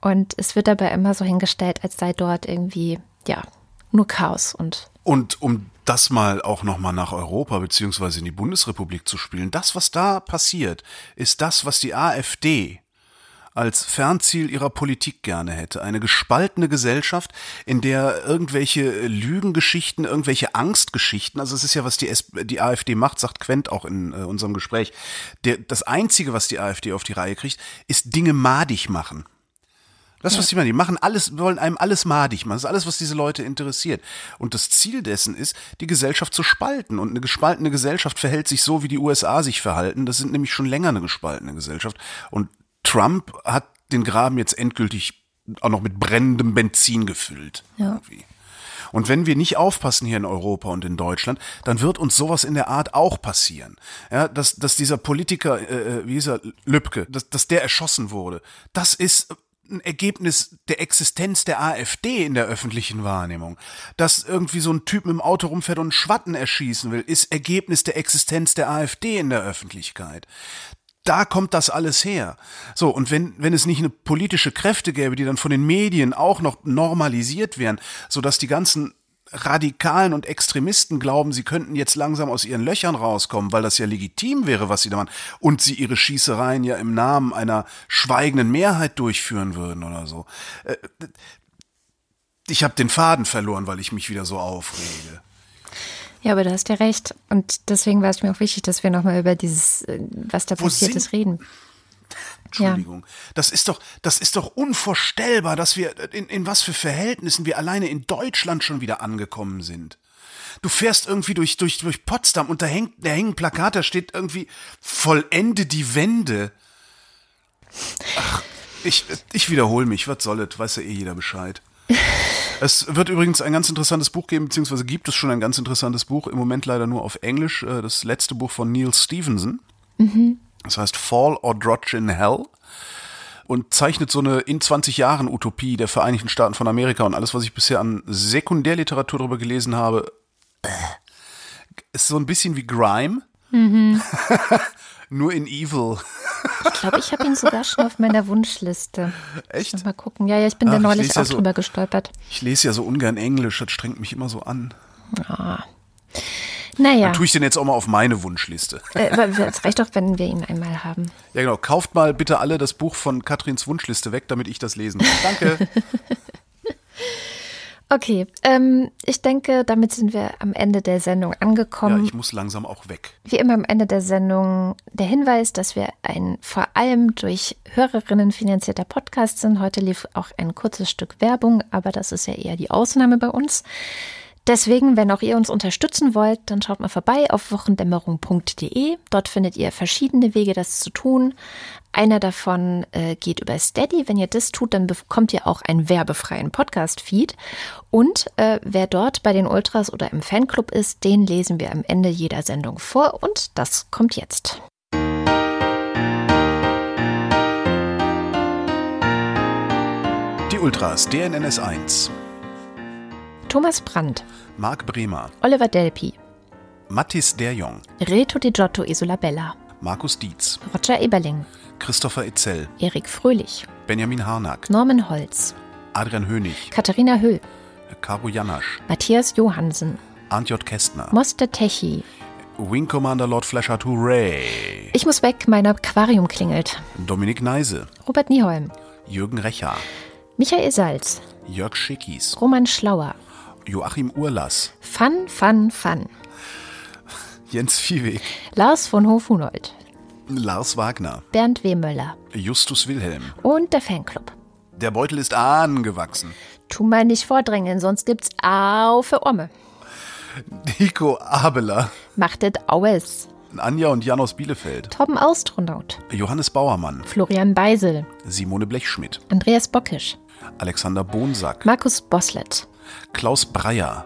Und es wird dabei immer so hingestellt, als sei dort irgendwie, ja, nur Chaos und. Und um das mal auch nochmal nach Europa beziehungsweise in die Bundesrepublik zu spielen, das, was da passiert, ist das, was die AfD als Fernziel ihrer Politik gerne hätte. Eine gespaltene Gesellschaft, in der irgendwelche Lügengeschichten, irgendwelche Angstgeschichten, also es ist ja, was die, S die AfD macht, sagt Quent auch in äh, unserem Gespräch, der, das Einzige, was die AfD auf die Reihe kriegt, ist Dinge madig machen. Das, was die machen, die machen alles, wollen einem alles madig machen. Das ist alles, was diese Leute interessiert. Und das Ziel dessen ist, die Gesellschaft zu spalten. Und eine gespaltene Gesellschaft verhält sich so, wie die USA sich verhalten. Das sind nämlich schon länger eine gespaltene Gesellschaft. Und Trump hat den Graben jetzt endgültig auch noch mit brennendem Benzin gefüllt. Ja. Irgendwie. Und wenn wir nicht aufpassen hier in Europa und in Deutschland, dann wird uns sowas in der Art auch passieren. Ja, dass, dass dieser Politiker, äh, äh wie hieß er, Lübcke, dass, dass der erschossen wurde, das ist ein Ergebnis der Existenz der AfD in der öffentlichen Wahrnehmung. Dass irgendwie so ein Typ mit dem Auto rumfährt und einen Schwatten erschießen will, ist Ergebnis der Existenz der AfD in der Öffentlichkeit da kommt das alles her. So, und wenn, wenn es nicht eine politische Kräfte gäbe, die dann von den Medien auch noch normalisiert wären, sodass die ganzen Radikalen und Extremisten glauben, sie könnten jetzt langsam aus ihren Löchern rauskommen, weil das ja legitim wäre, was sie da machen, und sie ihre Schießereien ja im Namen einer schweigenden Mehrheit durchführen würden oder so. Äh, ich habe den Faden verloren, weil ich mich wieder so aufrege. Ja, aber du hast ja recht. Und deswegen war es mir auch wichtig, dass wir nochmal über dieses, äh, was da Wo passiert sind- ist, reden. Entschuldigung. Das ist doch, das ist doch unvorstellbar, dass wir, in, in was für Verhältnissen wir alleine in Deutschland schon wieder angekommen sind. Du fährst irgendwie durch, durch, durch Potsdam und da hängt, da hängen ein Plakat, da steht irgendwie, vollende die Wende. Ach, ich, ich wiederhole mich, was soll es, weiß ja eh jeder Bescheid. Es wird übrigens ein ganz interessantes Buch geben, beziehungsweise gibt es schon ein ganz interessantes Buch, im Moment leider nur auf Englisch, äh, das letzte Buch von Neil Stevenson. Das heißt Fall or Drudge in Hell und zeichnet so eine in 20 Jahren Utopie der Vereinigten Staaten von Amerika und alles, was ich bisher an Sekundärliteratur darüber gelesen habe, äh, ist so ein bisschen wie Grime. Nur in Evil. Ich glaube, ich habe ihn sogar schon auf meiner Wunschliste. Echt? Mal gucken. Ja, ja, ich bin da Ach, ich neulich lese ja auch so- drüber gestolpert. Ich lese ja so ungern Englisch, das strengt mich immer so an. Naja, Dann tue ich den jetzt auch mal auf meine Wunschliste. äh, es reicht doch, wenn wir ihn einmal haben. Ja, genau. Kauft mal bitte alle das Buch von Katrins Wunschliste weg, damit ich das lesen kann. Danke. Okay, ähm, ich denke, damit sind wir am Ende der Sendung Ja, angekommen. ich muss langsam auch weg. Wie immer am Ende der Sendung der Hinweis, dass wir ein vor allem durch Hörerinnen finanzierter Podcast sind. Heute lief auch ein kurzes Stück Werbung, aber das ist ja eher die Ausnahme bei uns. Deswegen, wenn auch ihr uns unterstützen wollt, dann schaut mal vorbei auf wochendämmerung.de. Dort findet ihr verschiedene Wege, das zu tun. Einer davon äh, geht über Steady. Wenn ihr das tut, dann bekommt ihr auch einen werbefreien Podcast-Feed. Und äh, wer dort bei den Ultras oder im Fanclub ist, den lesen wir am Ende jeder Sendung vor. Und das kommt jetzt. Die Ultras, DNNS 1, Thomas Brandt, Marc Bremer, Oliver Delpi, Mattis Derjong, Reto Di Giotto Isolabella, Markus Dietz, Roger Eberling, Christopher Etzel, Erik Fröhlich, Benjamin Harnack, Norman Holz, Adrian Hönig, Katharina Höll, Caro Janasch, Matthias Johansen, J. Kästner, Moster Techi. Wing Commander Lord Flashheart Hooray, Ich muss weg, mein Aquarium klingelt. Dominik Neise, Robert Nieholm, Jürgen Recher, Michael Salz, Jörg Schickis, Roman Schlauer, Joachim Urlass, Fun, Fun, Fun, Jens Viehweg, Lars von Hof-Hunold, Lars Wagner, Bernd W. Möller. Justus Wilhelm. und der Fanclub. Der Beutel ist angewachsen. Tu mal nicht vordrängeln, sonst gibt's Au für Omme. Nico Abeler, Macht et Aues. Anja und Jan aus Bielefeld, Torben Austronaut, Johannes Bauermann, Florian Beisel, Simone Blechschmidt, Andreas Bockisch, Alexander Bonsack, Markus Boslett, Klaus Breyer,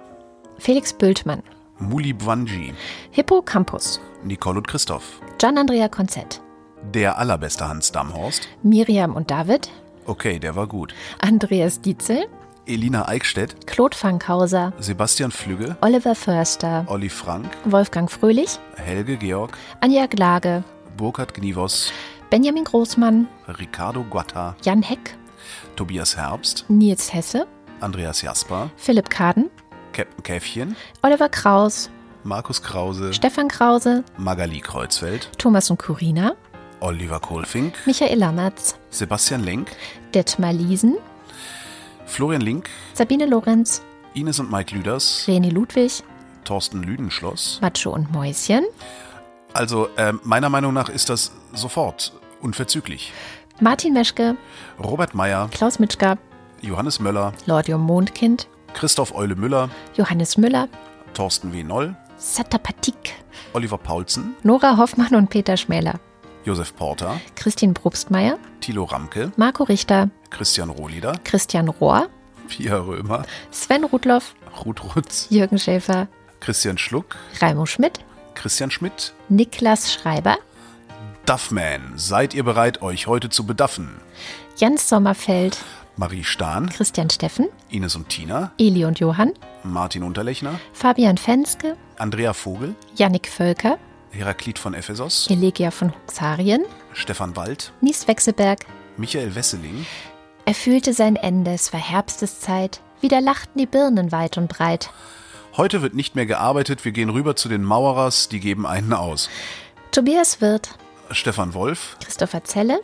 Felix Bültmann, Muli Bwanji, Hippo Campus, Nicole und Christoph, Gian Andrea Konzett, der allerbeste Hans Damhorst. Miriam und David, Okay, der war gut. Andreas Dietzel, Elina Eickstedt, Claude Fankhauser, Sebastian Flügge, Oliver Förster, Olli Frank, Wolfgang Fröhlich, Helge Georg, Anja Glage, Burkhard Gnivos, Benjamin Großmann, Ricardo Guatta, Jan Heck, Tobias Herbst, Nils Hesse, Andreas Jasper, Philipp Kaden, Captain Käffchen, Oliver Kraus, Markus Krause, Stefan Krause, Magali Kreuzfeld, Thomas und Corina, Oliver Kohlfink, Michael Lammertz, Sebastian Lenk, Detmar Liesen, Florian Link, Sabine Lorenz, Ines und Mike Lüders, René Ludwig, Thorsten Lüdenschloss. Macho und Mäuschen, Also ähm, meiner Meinung nach ist das sofort unverzüglich. Martin Meschke, Robert Meyer, Klaus Mitschka, Johannes Möller, Lordium Mondkind, Christoph Eule Müller, Johannes Müller, Thorsten W. Noll, Satapatik, Oliver Paulsen, Nora Hoffmann und Peter Schmäler, Josef Porter, Christine Probstmeier, Thilo Ramke, Marco Richter, Christian Rohlieder, Christian Rohr, Pia Römer, Sven Rudloff, Ruth Rutz, Jürgen Schäfer, Christian Schluck, Raimo Schmidt, Christian Schmidt, Niklas Schreiber, Duffman, seid ihr bereit, euch heute zu bedaffen? Jens Sommerfeld, Marie Stahn, Christian Steffen, Ines und Tina, Eli und Johann, Martin Unterlechner, Fabian Fenske, Andrea Vogel, Jannik Völker, Heraklit von Ephesos, Elegia von Huxarien, Stefan Wald, Nies Wechselberg. Michael Wesseling, Er fühlte sein Ende, es war Herbsteszeit, wieder lachten die Birnen weit und breit. Heute wird nicht mehr gearbeitet, wir gehen rüber zu den Mauerers, die geben einen aus. Tobias Wirth, Stefan Wolf, Christopher Zelle,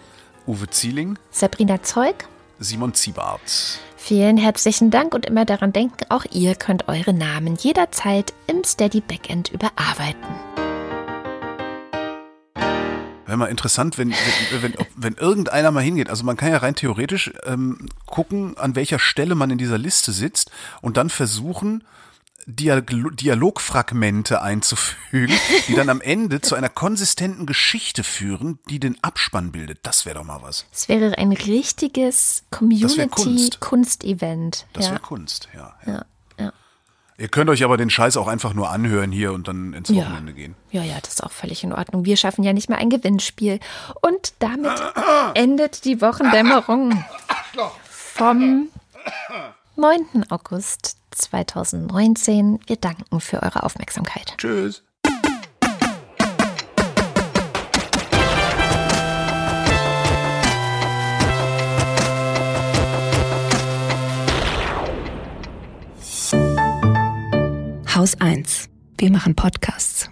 Uwe Zieling, Sabrina Zeug. Simon Ziebart. Vielen herzlichen Dank und immer daran denken, auch ihr könnt eure Namen jederzeit im Steady Backend überarbeiten. Wäre mal interessant, wenn, wenn, wenn, wenn irgendeiner mal hingeht. Also man kann ja rein theoretisch ähm, gucken, an welcher Stelle man in dieser Liste sitzt und dann versuchen, Dialog Dialogfragmente einzufügen, die dann am Ende zu einer konsistenten Geschichte führen, die den Abspann bildet. Das wäre doch mal was. Es wäre ein richtiges Kunst. Community-Kunst-Event. Das wäre Kunst, ja, ja. ja, ja. Ihr könnt euch aber den Scheiß auch einfach nur anhören hier und dann ins. Wochenende gehen. Ja, ja, das ist auch völlig in Ordnung. Wir schaffen ja nicht mehr ein Gewinnspiel. Und damit endet die Wochendämmerung vom 9. August 2019. Wir danken für eure Aufmerksamkeit. Tschüss. Haus 1. Wir machen Podcasts.